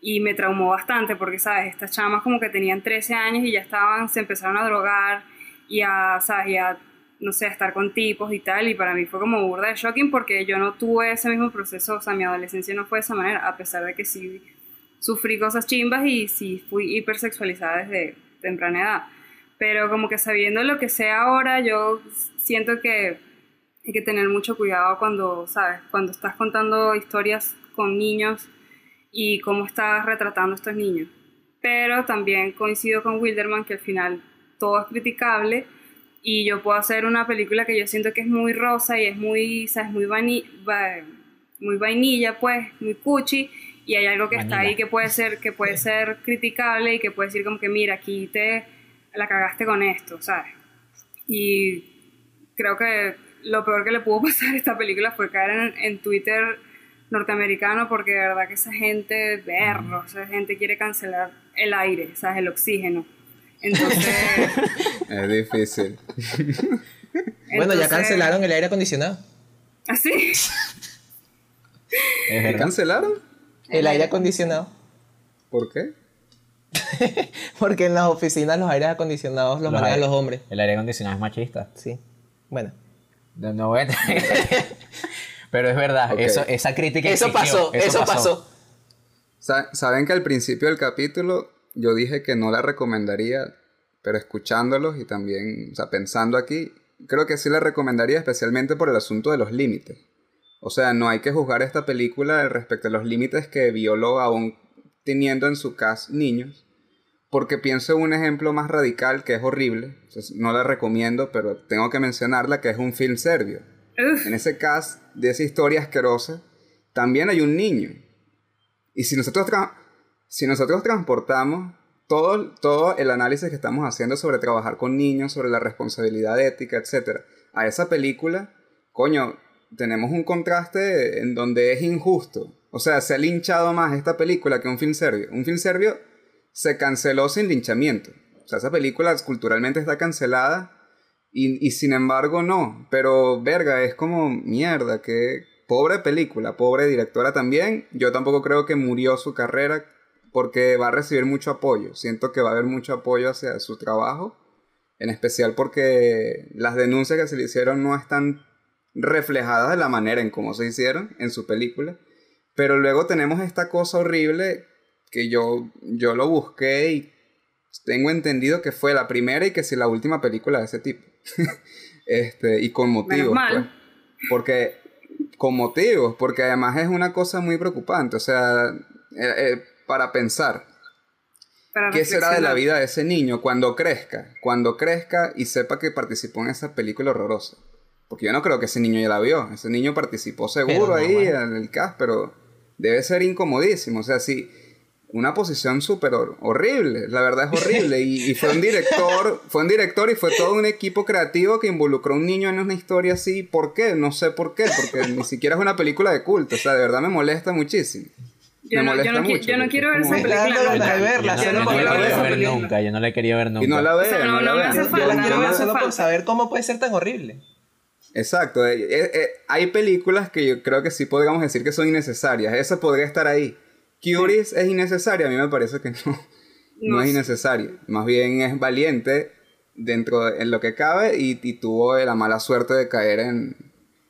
Y me traumó bastante porque, ¿sabes? Estas chamas como que tenían 13 años y ya estaban, se empezaron a drogar y a, ¿sabes? Y a, no sé, a estar con tipos y tal. Y para mí fue como burda de shocking porque yo no tuve ese mismo proceso. O sea, mi adolescencia no fue de esa manera, a pesar de que sí sufrí cosas chimbas y sí fui hipersexualizada desde temprana edad pero como que sabiendo lo que sé ahora, yo siento que hay que tener mucho cuidado cuando, ¿sabes? Cuando estás contando historias con niños y cómo estás retratando a estos niños. Pero también coincido con Wilderman que al final todo es criticable y yo puedo hacer una película que yo siento que es muy rosa y es muy, ¿sabes? Muy, vani muy vainilla, pues, muy cuchi y hay algo que Vanilla. está ahí que puede ser que puede ser criticable y que puede decir como que mira, aquí te la cagaste con esto, ¿sabes? Y creo que lo peor que le pudo pasar a esta película fue caer en, en Twitter norteamericano porque de verdad que esa gente, berro, esa gente quiere cancelar el aire, ¿sabes? El oxígeno. Entonces... es difícil. bueno, ya cancelaron el aire acondicionado. ¿Ah, sí? ¿Qué cancelaron? El aire acondicionado. ¿Por qué? Porque en las oficinas los aires acondicionados los, los manejan los hombres. El aire acondicionado es machista. Sí. Bueno. No, no voy a Pero es verdad, okay. eso, esa crítica Eso existió, pasó, eso, eso pasó. pasó. Saben que al principio del capítulo yo dije que no la recomendaría, pero escuchándolos y también, o sea, pensando aquí, creo que sí la recomendaría especialmente por el asunto de los límites. O sea, no hay que juzgar esta película respecto a los límites que violó aún teniendo en su cast niños, porque pienso en un ejemplo más radical que es horrible, no la recomiendo, pero tengo que mencionarla, que es un film serbio. Uf. En ese cast de esa historia asquerosa, también hay un niño. Y si nosotros, si nosotros transportamos todo, todo el análisis que estamos haciendo sobre trabajar con niños, sobre la responsabilidad ética, etc., a esa película, coño, tenemos un contraste en donde es injusto. O sea, se ha linchado más esta película que un film serbio. Un film serbio se canceló sin linchamiento. O sea, esa película culturalmente está cancelada y, y sin embargo no. Pero, verga, es como mierda, que pobre película, pobre directora también. Yo tampoco creo que murió su carrera porque va a recibir mucho apoyo. Siento que va a haber mucho apoyo hacia su trabajo. En especial porque las denuncias que se le hicieron no están reflejadas de la manera en cómo se hicieron en su película. Pero luego tenemos esta cosa horrible que yo, yo lo busqué y tengo entendido que fue la primera y que sí la última película de ese tipo. este, y con motivos. mal. Pues. Porque, con motivos, porque además es una cosa muy preocupante. O sea, eh, eh, para pensar, Para ¿Qué será de la vida de ese niño cuando crezca? Cuando crezca y sepa que participó en esa película horrorosa. Porque yo no creo que ese niño ya la vio. Ese niño participó seguro no, ahí bueno. en el cast, pero debe ser incomodísimo. O sea, sí, una posición súper hor- horrible. La verdad es horrible. Y, y fue un director, fue un director y fue todo un equipo creativo que involucró a un niño en una historia así. ¿Por qué? No sé por qué. Porque ni siquiera es una película de culto. O sea, de verdad me molesta muchísimo. Yo me no, yo molesta no, qui- mucho, yo no quiero ver esa película. nunca. verla, Yo no Yo no la ver quiero esa ver película. nunca, yo no la he querido ver nunca. Y no la O vean, sea, no- no la no hace Yo, yo la no quiero ver solo por saber cómo puede ser tan horrible. Exacto. eh, eh, eh, hay películas que yo creo que sí podríamos decir que son innecesarias. Esa podría estar ahí. Curious es innecesaria. A mí me parece que no. No, No es innecesaria. Más bien es valiente dentro de en lo que cabe y, y tuvo la mala suerte de caer en,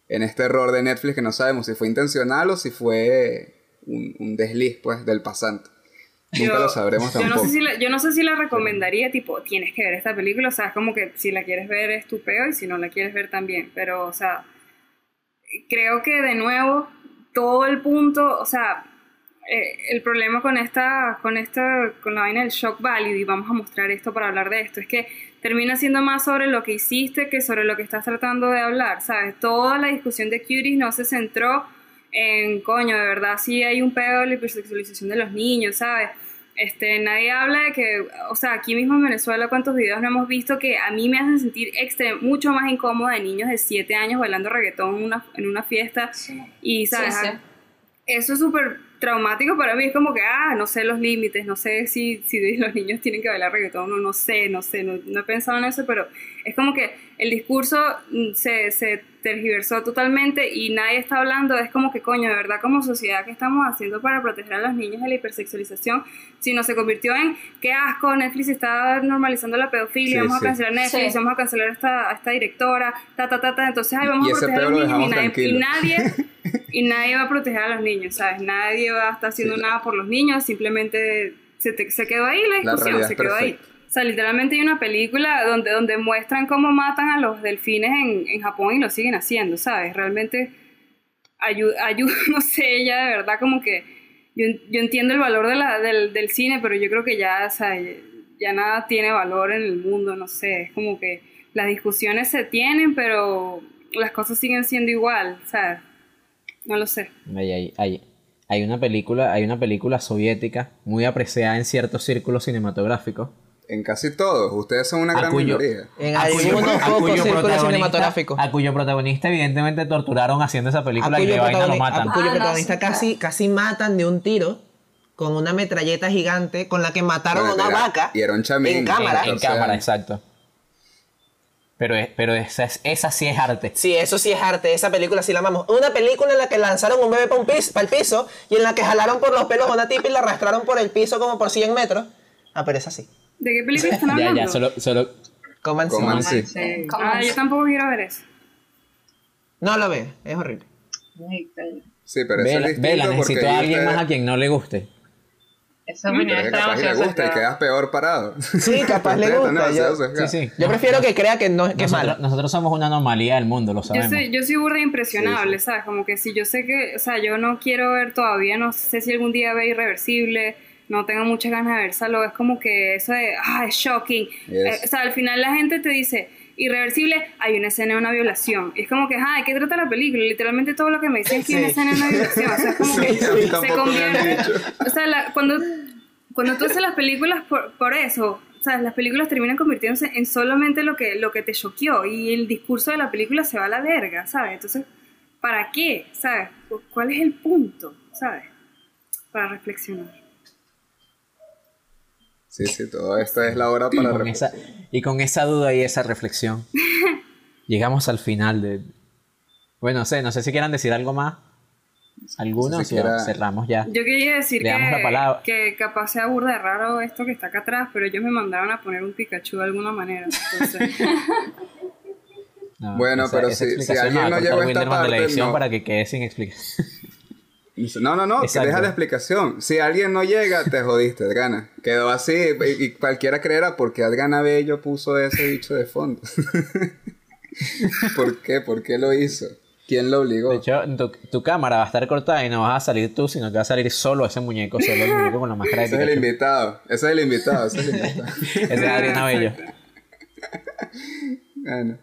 en este error de Netflix que no sabemos si fue intencional o si fue un, un desliz pues del pasante. Nunca Yo- lo sabremos yo tampoco. no, sé si la, yo no sé si la recomendaría, tipo, tienes que ver esta película, o sea, es como que si la quieres ver es tu peo y si no la quieres ver también, pero, o sea, creo que de nuevo, todo el punto, o sea, eh, el problema con esta, con esta, con la vaina del shock value, y vamos a mostrar esto para hablar de esto, es que termina siendo más sobre lo que hiciste que sobre lo que estás tratando de hablar, ¿sabes? Toda la discusión de Cuties no se centró en, coño, de verdad sí hay un pedo de la hipersexualización de los niños, ¿sabes? Este, nadie habla de que, o sea, aquí mismo en Venezuela, cuántos videos no hemos visto que a mí me hacen sentir extre- mucho más incómoda de niños de 7 años bailando reggaetón en una, en una fiesta y, ¿sabes? Sí, sí. Eso es súper traumático para mí, es como que, ah, no sé los límites, no sé si, si los niños tienen que bailar reggaetón, no, no sé, no sé, no, no he pensado en eso, pero es como que el discurso mm, se, se tergiversó totalmente y nadie está hablando, es como que, coño, de verdad, como sociedad, ¿qué estamos haciendo para proteger a los niños de la hipersexualización? Si no se convirtió en, qué asco, Netflix está normalizando la pedofilia, Sí, vamos sí. a cancelar Netflix, Sí. vamos a cancelar a esta, a esta directora, ta, ta, ta, ta, entonces, ay, vamos Y a proteger a los lo niños y nadie, y nadie y nadie va a proteger a los niños, ¿sabes? Nadie va a estar haciendo Sí. nada por los niños, simplemente se, te- se quedó ahí la La discusión, se quedó ahí. O sea, literalmente hay una película donde, donde muestran cómo matan a los delfines en, en Japón y lo siguen haciendo, ¿sabes? Realmente ayuda, no sé, ya de verdad como que yo, yo entiendo el valor de la, del, del cine, pero yo creo que ya, o sea, ya nada tiene valor en el mundo, no sé, es como que las discusiones se tienen, pero las cosas siguen siendo igual, ¿sabes? No lo sé. Hay, hay, hay una película, hay una película soviética muy apreciada en ciertos círculos cinematográficos. En casi todos. Ustedes son una A gran cuyo- minoría. En a cuyo- algunos pocos círculos protagonista- cinematográficos. A cuyo protagonista evidentemente torturaron haciendo esa película y de vaina lo matan. a cuyo Ah, protagonista sí, casi, casi matan de un tiro con una metralleta gigante con la que mataron a una era- vaca y era un chamín. en cámara. En, cámara, exacto. Pero, es, pero esa, es- esa sí es arte. Sí, eso sí es arte, esa película sí la amamos. Una película en la que lanzaron un bebé para un piso, el piso y en la que jalaron por los pelos a una tipa y la arrastraron por el piso como por 100 metros. Ah, pero es así. ¿De qué película están Ya, hablando? ya, solo, solo, Coman sí. Coman sí. Sí. ¿Cómo Ah, es? yo tampoco quiero ver eso. No lo ve, es horrible. Sí, pero eso Vela, es distinto vela, porque necesito a alguien ustedes- más a quien no le guste. Esa es que está capaz le gusta y quedas peor parado. Sí, capaz le gusta. Yo. Sí, sí. yo prefiero que crea que, no, que es Nosotros, malo. nosotros somos una anomalía del mundo, lo Yo sabemos. soy, yo soy burda impresionable, ¿sabes? Como que si yo sé que, o sea, yo no quiero ver todavía, no sé si algún día ve Irreversible, no tengo muchas ganas de ver Saló, es como que eso de, ah, es shocking. Yes. Eh, o sea, al final la gente te dice, Irreversible, hay una escena de una violación. Y es como que, ah, ¿de qué trata la película? Literalmente todo lo que me dicen es que hay una escena de una violación. O sea, es como Sí, que se convierte. O sea, la- cuando, cuando tú haces las películas por, por eso, o sea, las películas terminan convirtiéndose en solamente lo que, lo que te choqueó y el discurso de la película se va a la verga, ¿sabes? Entonces, ¿para qué? ¿Sabes? ¿Cu- ¿Cuál es el punto? ¿Sabes? para reflexionar. Sí, sí, todo esto es la hora Y para con, reflexionar. esa, y con esa duda y esa reflexión, llegamos al final de... Bueno, no sé, no sé si quieran decir algo más. Algunos No sé si quiera- cerramos ya. Yo quería decir damos la palabra. que, que capaz sea burda de raro esto que está acá atrás, pero ellos me mandaron a poner un Pikachu de alguna manera. Entonces, No, Bueno, pero si- si explicación alguien no llegó a esta Wilderman de la parte, edición no. para que quede sin explicación. No, no, no, que deja la explicación. Si alguien no llega, te jodiste, Adgana. Quedó así y, y cualquiera creerá porque Adgana Bello puso ese bicho de fondo. ¿Por qué? ¿Por qué lo hizo? ¿Quién lo obligó? De hecho, tu, tu cámara va a estar cortada y no vas a salir tú, sino que va a salir solo ese muñeco, solo el muñeco con la máscara de ese es el invitado. Ese es el invitado. Ese es el invitado. Ese es Adriana Bello. Bueno,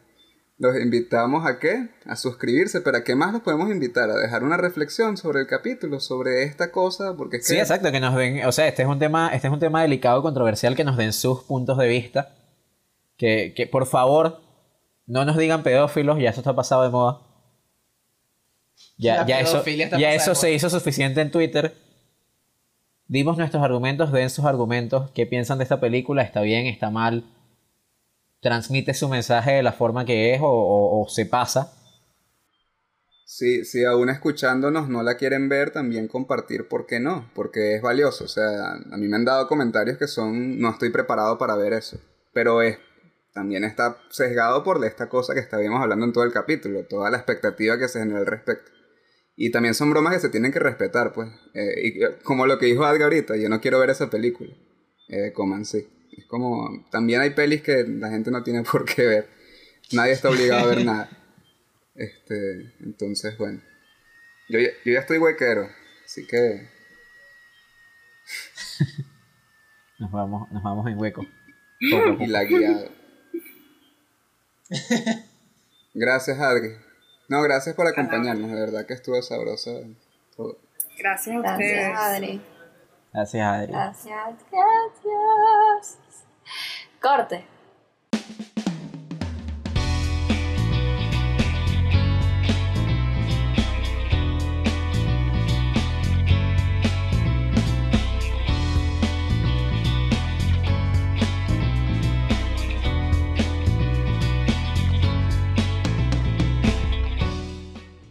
los invitamos a qué? A suscribirse, pero ¿a qué más los podemos invitar? A dejar una reflexión sobre el capítulo, sobre esta cosa, porque es que Sí, exacto, que nos den, o sea, este es un tema, este es un tema delicado, controversial, que nos den sus puntos de vista. Que, que por favor, no nos digan pedófilos, ya eso está pasado de moda. Ya, ya eso, ya eso se hizo suficiente en Twitter. Dimos nuestros argumentos, den sus argumentos, qué piensan de esta película, está bien, está mal, transmite su mensaje de la forma que es o, o- se pasa. Si, si aún escuchándonos no la quieren ver, también compartir, ¿por qué no? Porque es valioso. O sea, a mí me han dado comentarios que son, no estoy preparado para ver eso. Pero es, también está sesgado por esta cosa que estábamos hablando en todo el capítulo, toda la expectativa que se genera al respecto. Y también son bromas que se tienen que respetar, pues. Eh, y como lo que dijo Adga ahorita, yo no quiero ver esa película. Eh, coman, sí. Es como, también hay pelis que la gente no tiene por qué ver. Nadie está obligado a ver nada. Este, entonces, bueno. Yo, ya- yo ya estoy huequero, así que Nos vamos, nos vamos en hueco. Y la guiado. Gracias, Adri. No, gracias por acompañarnos, de verdad que estuvo sabrosa todo. gracias a ustedes. Gracias, Adri. Gracias, Adri. Gracias, gracias. Corte.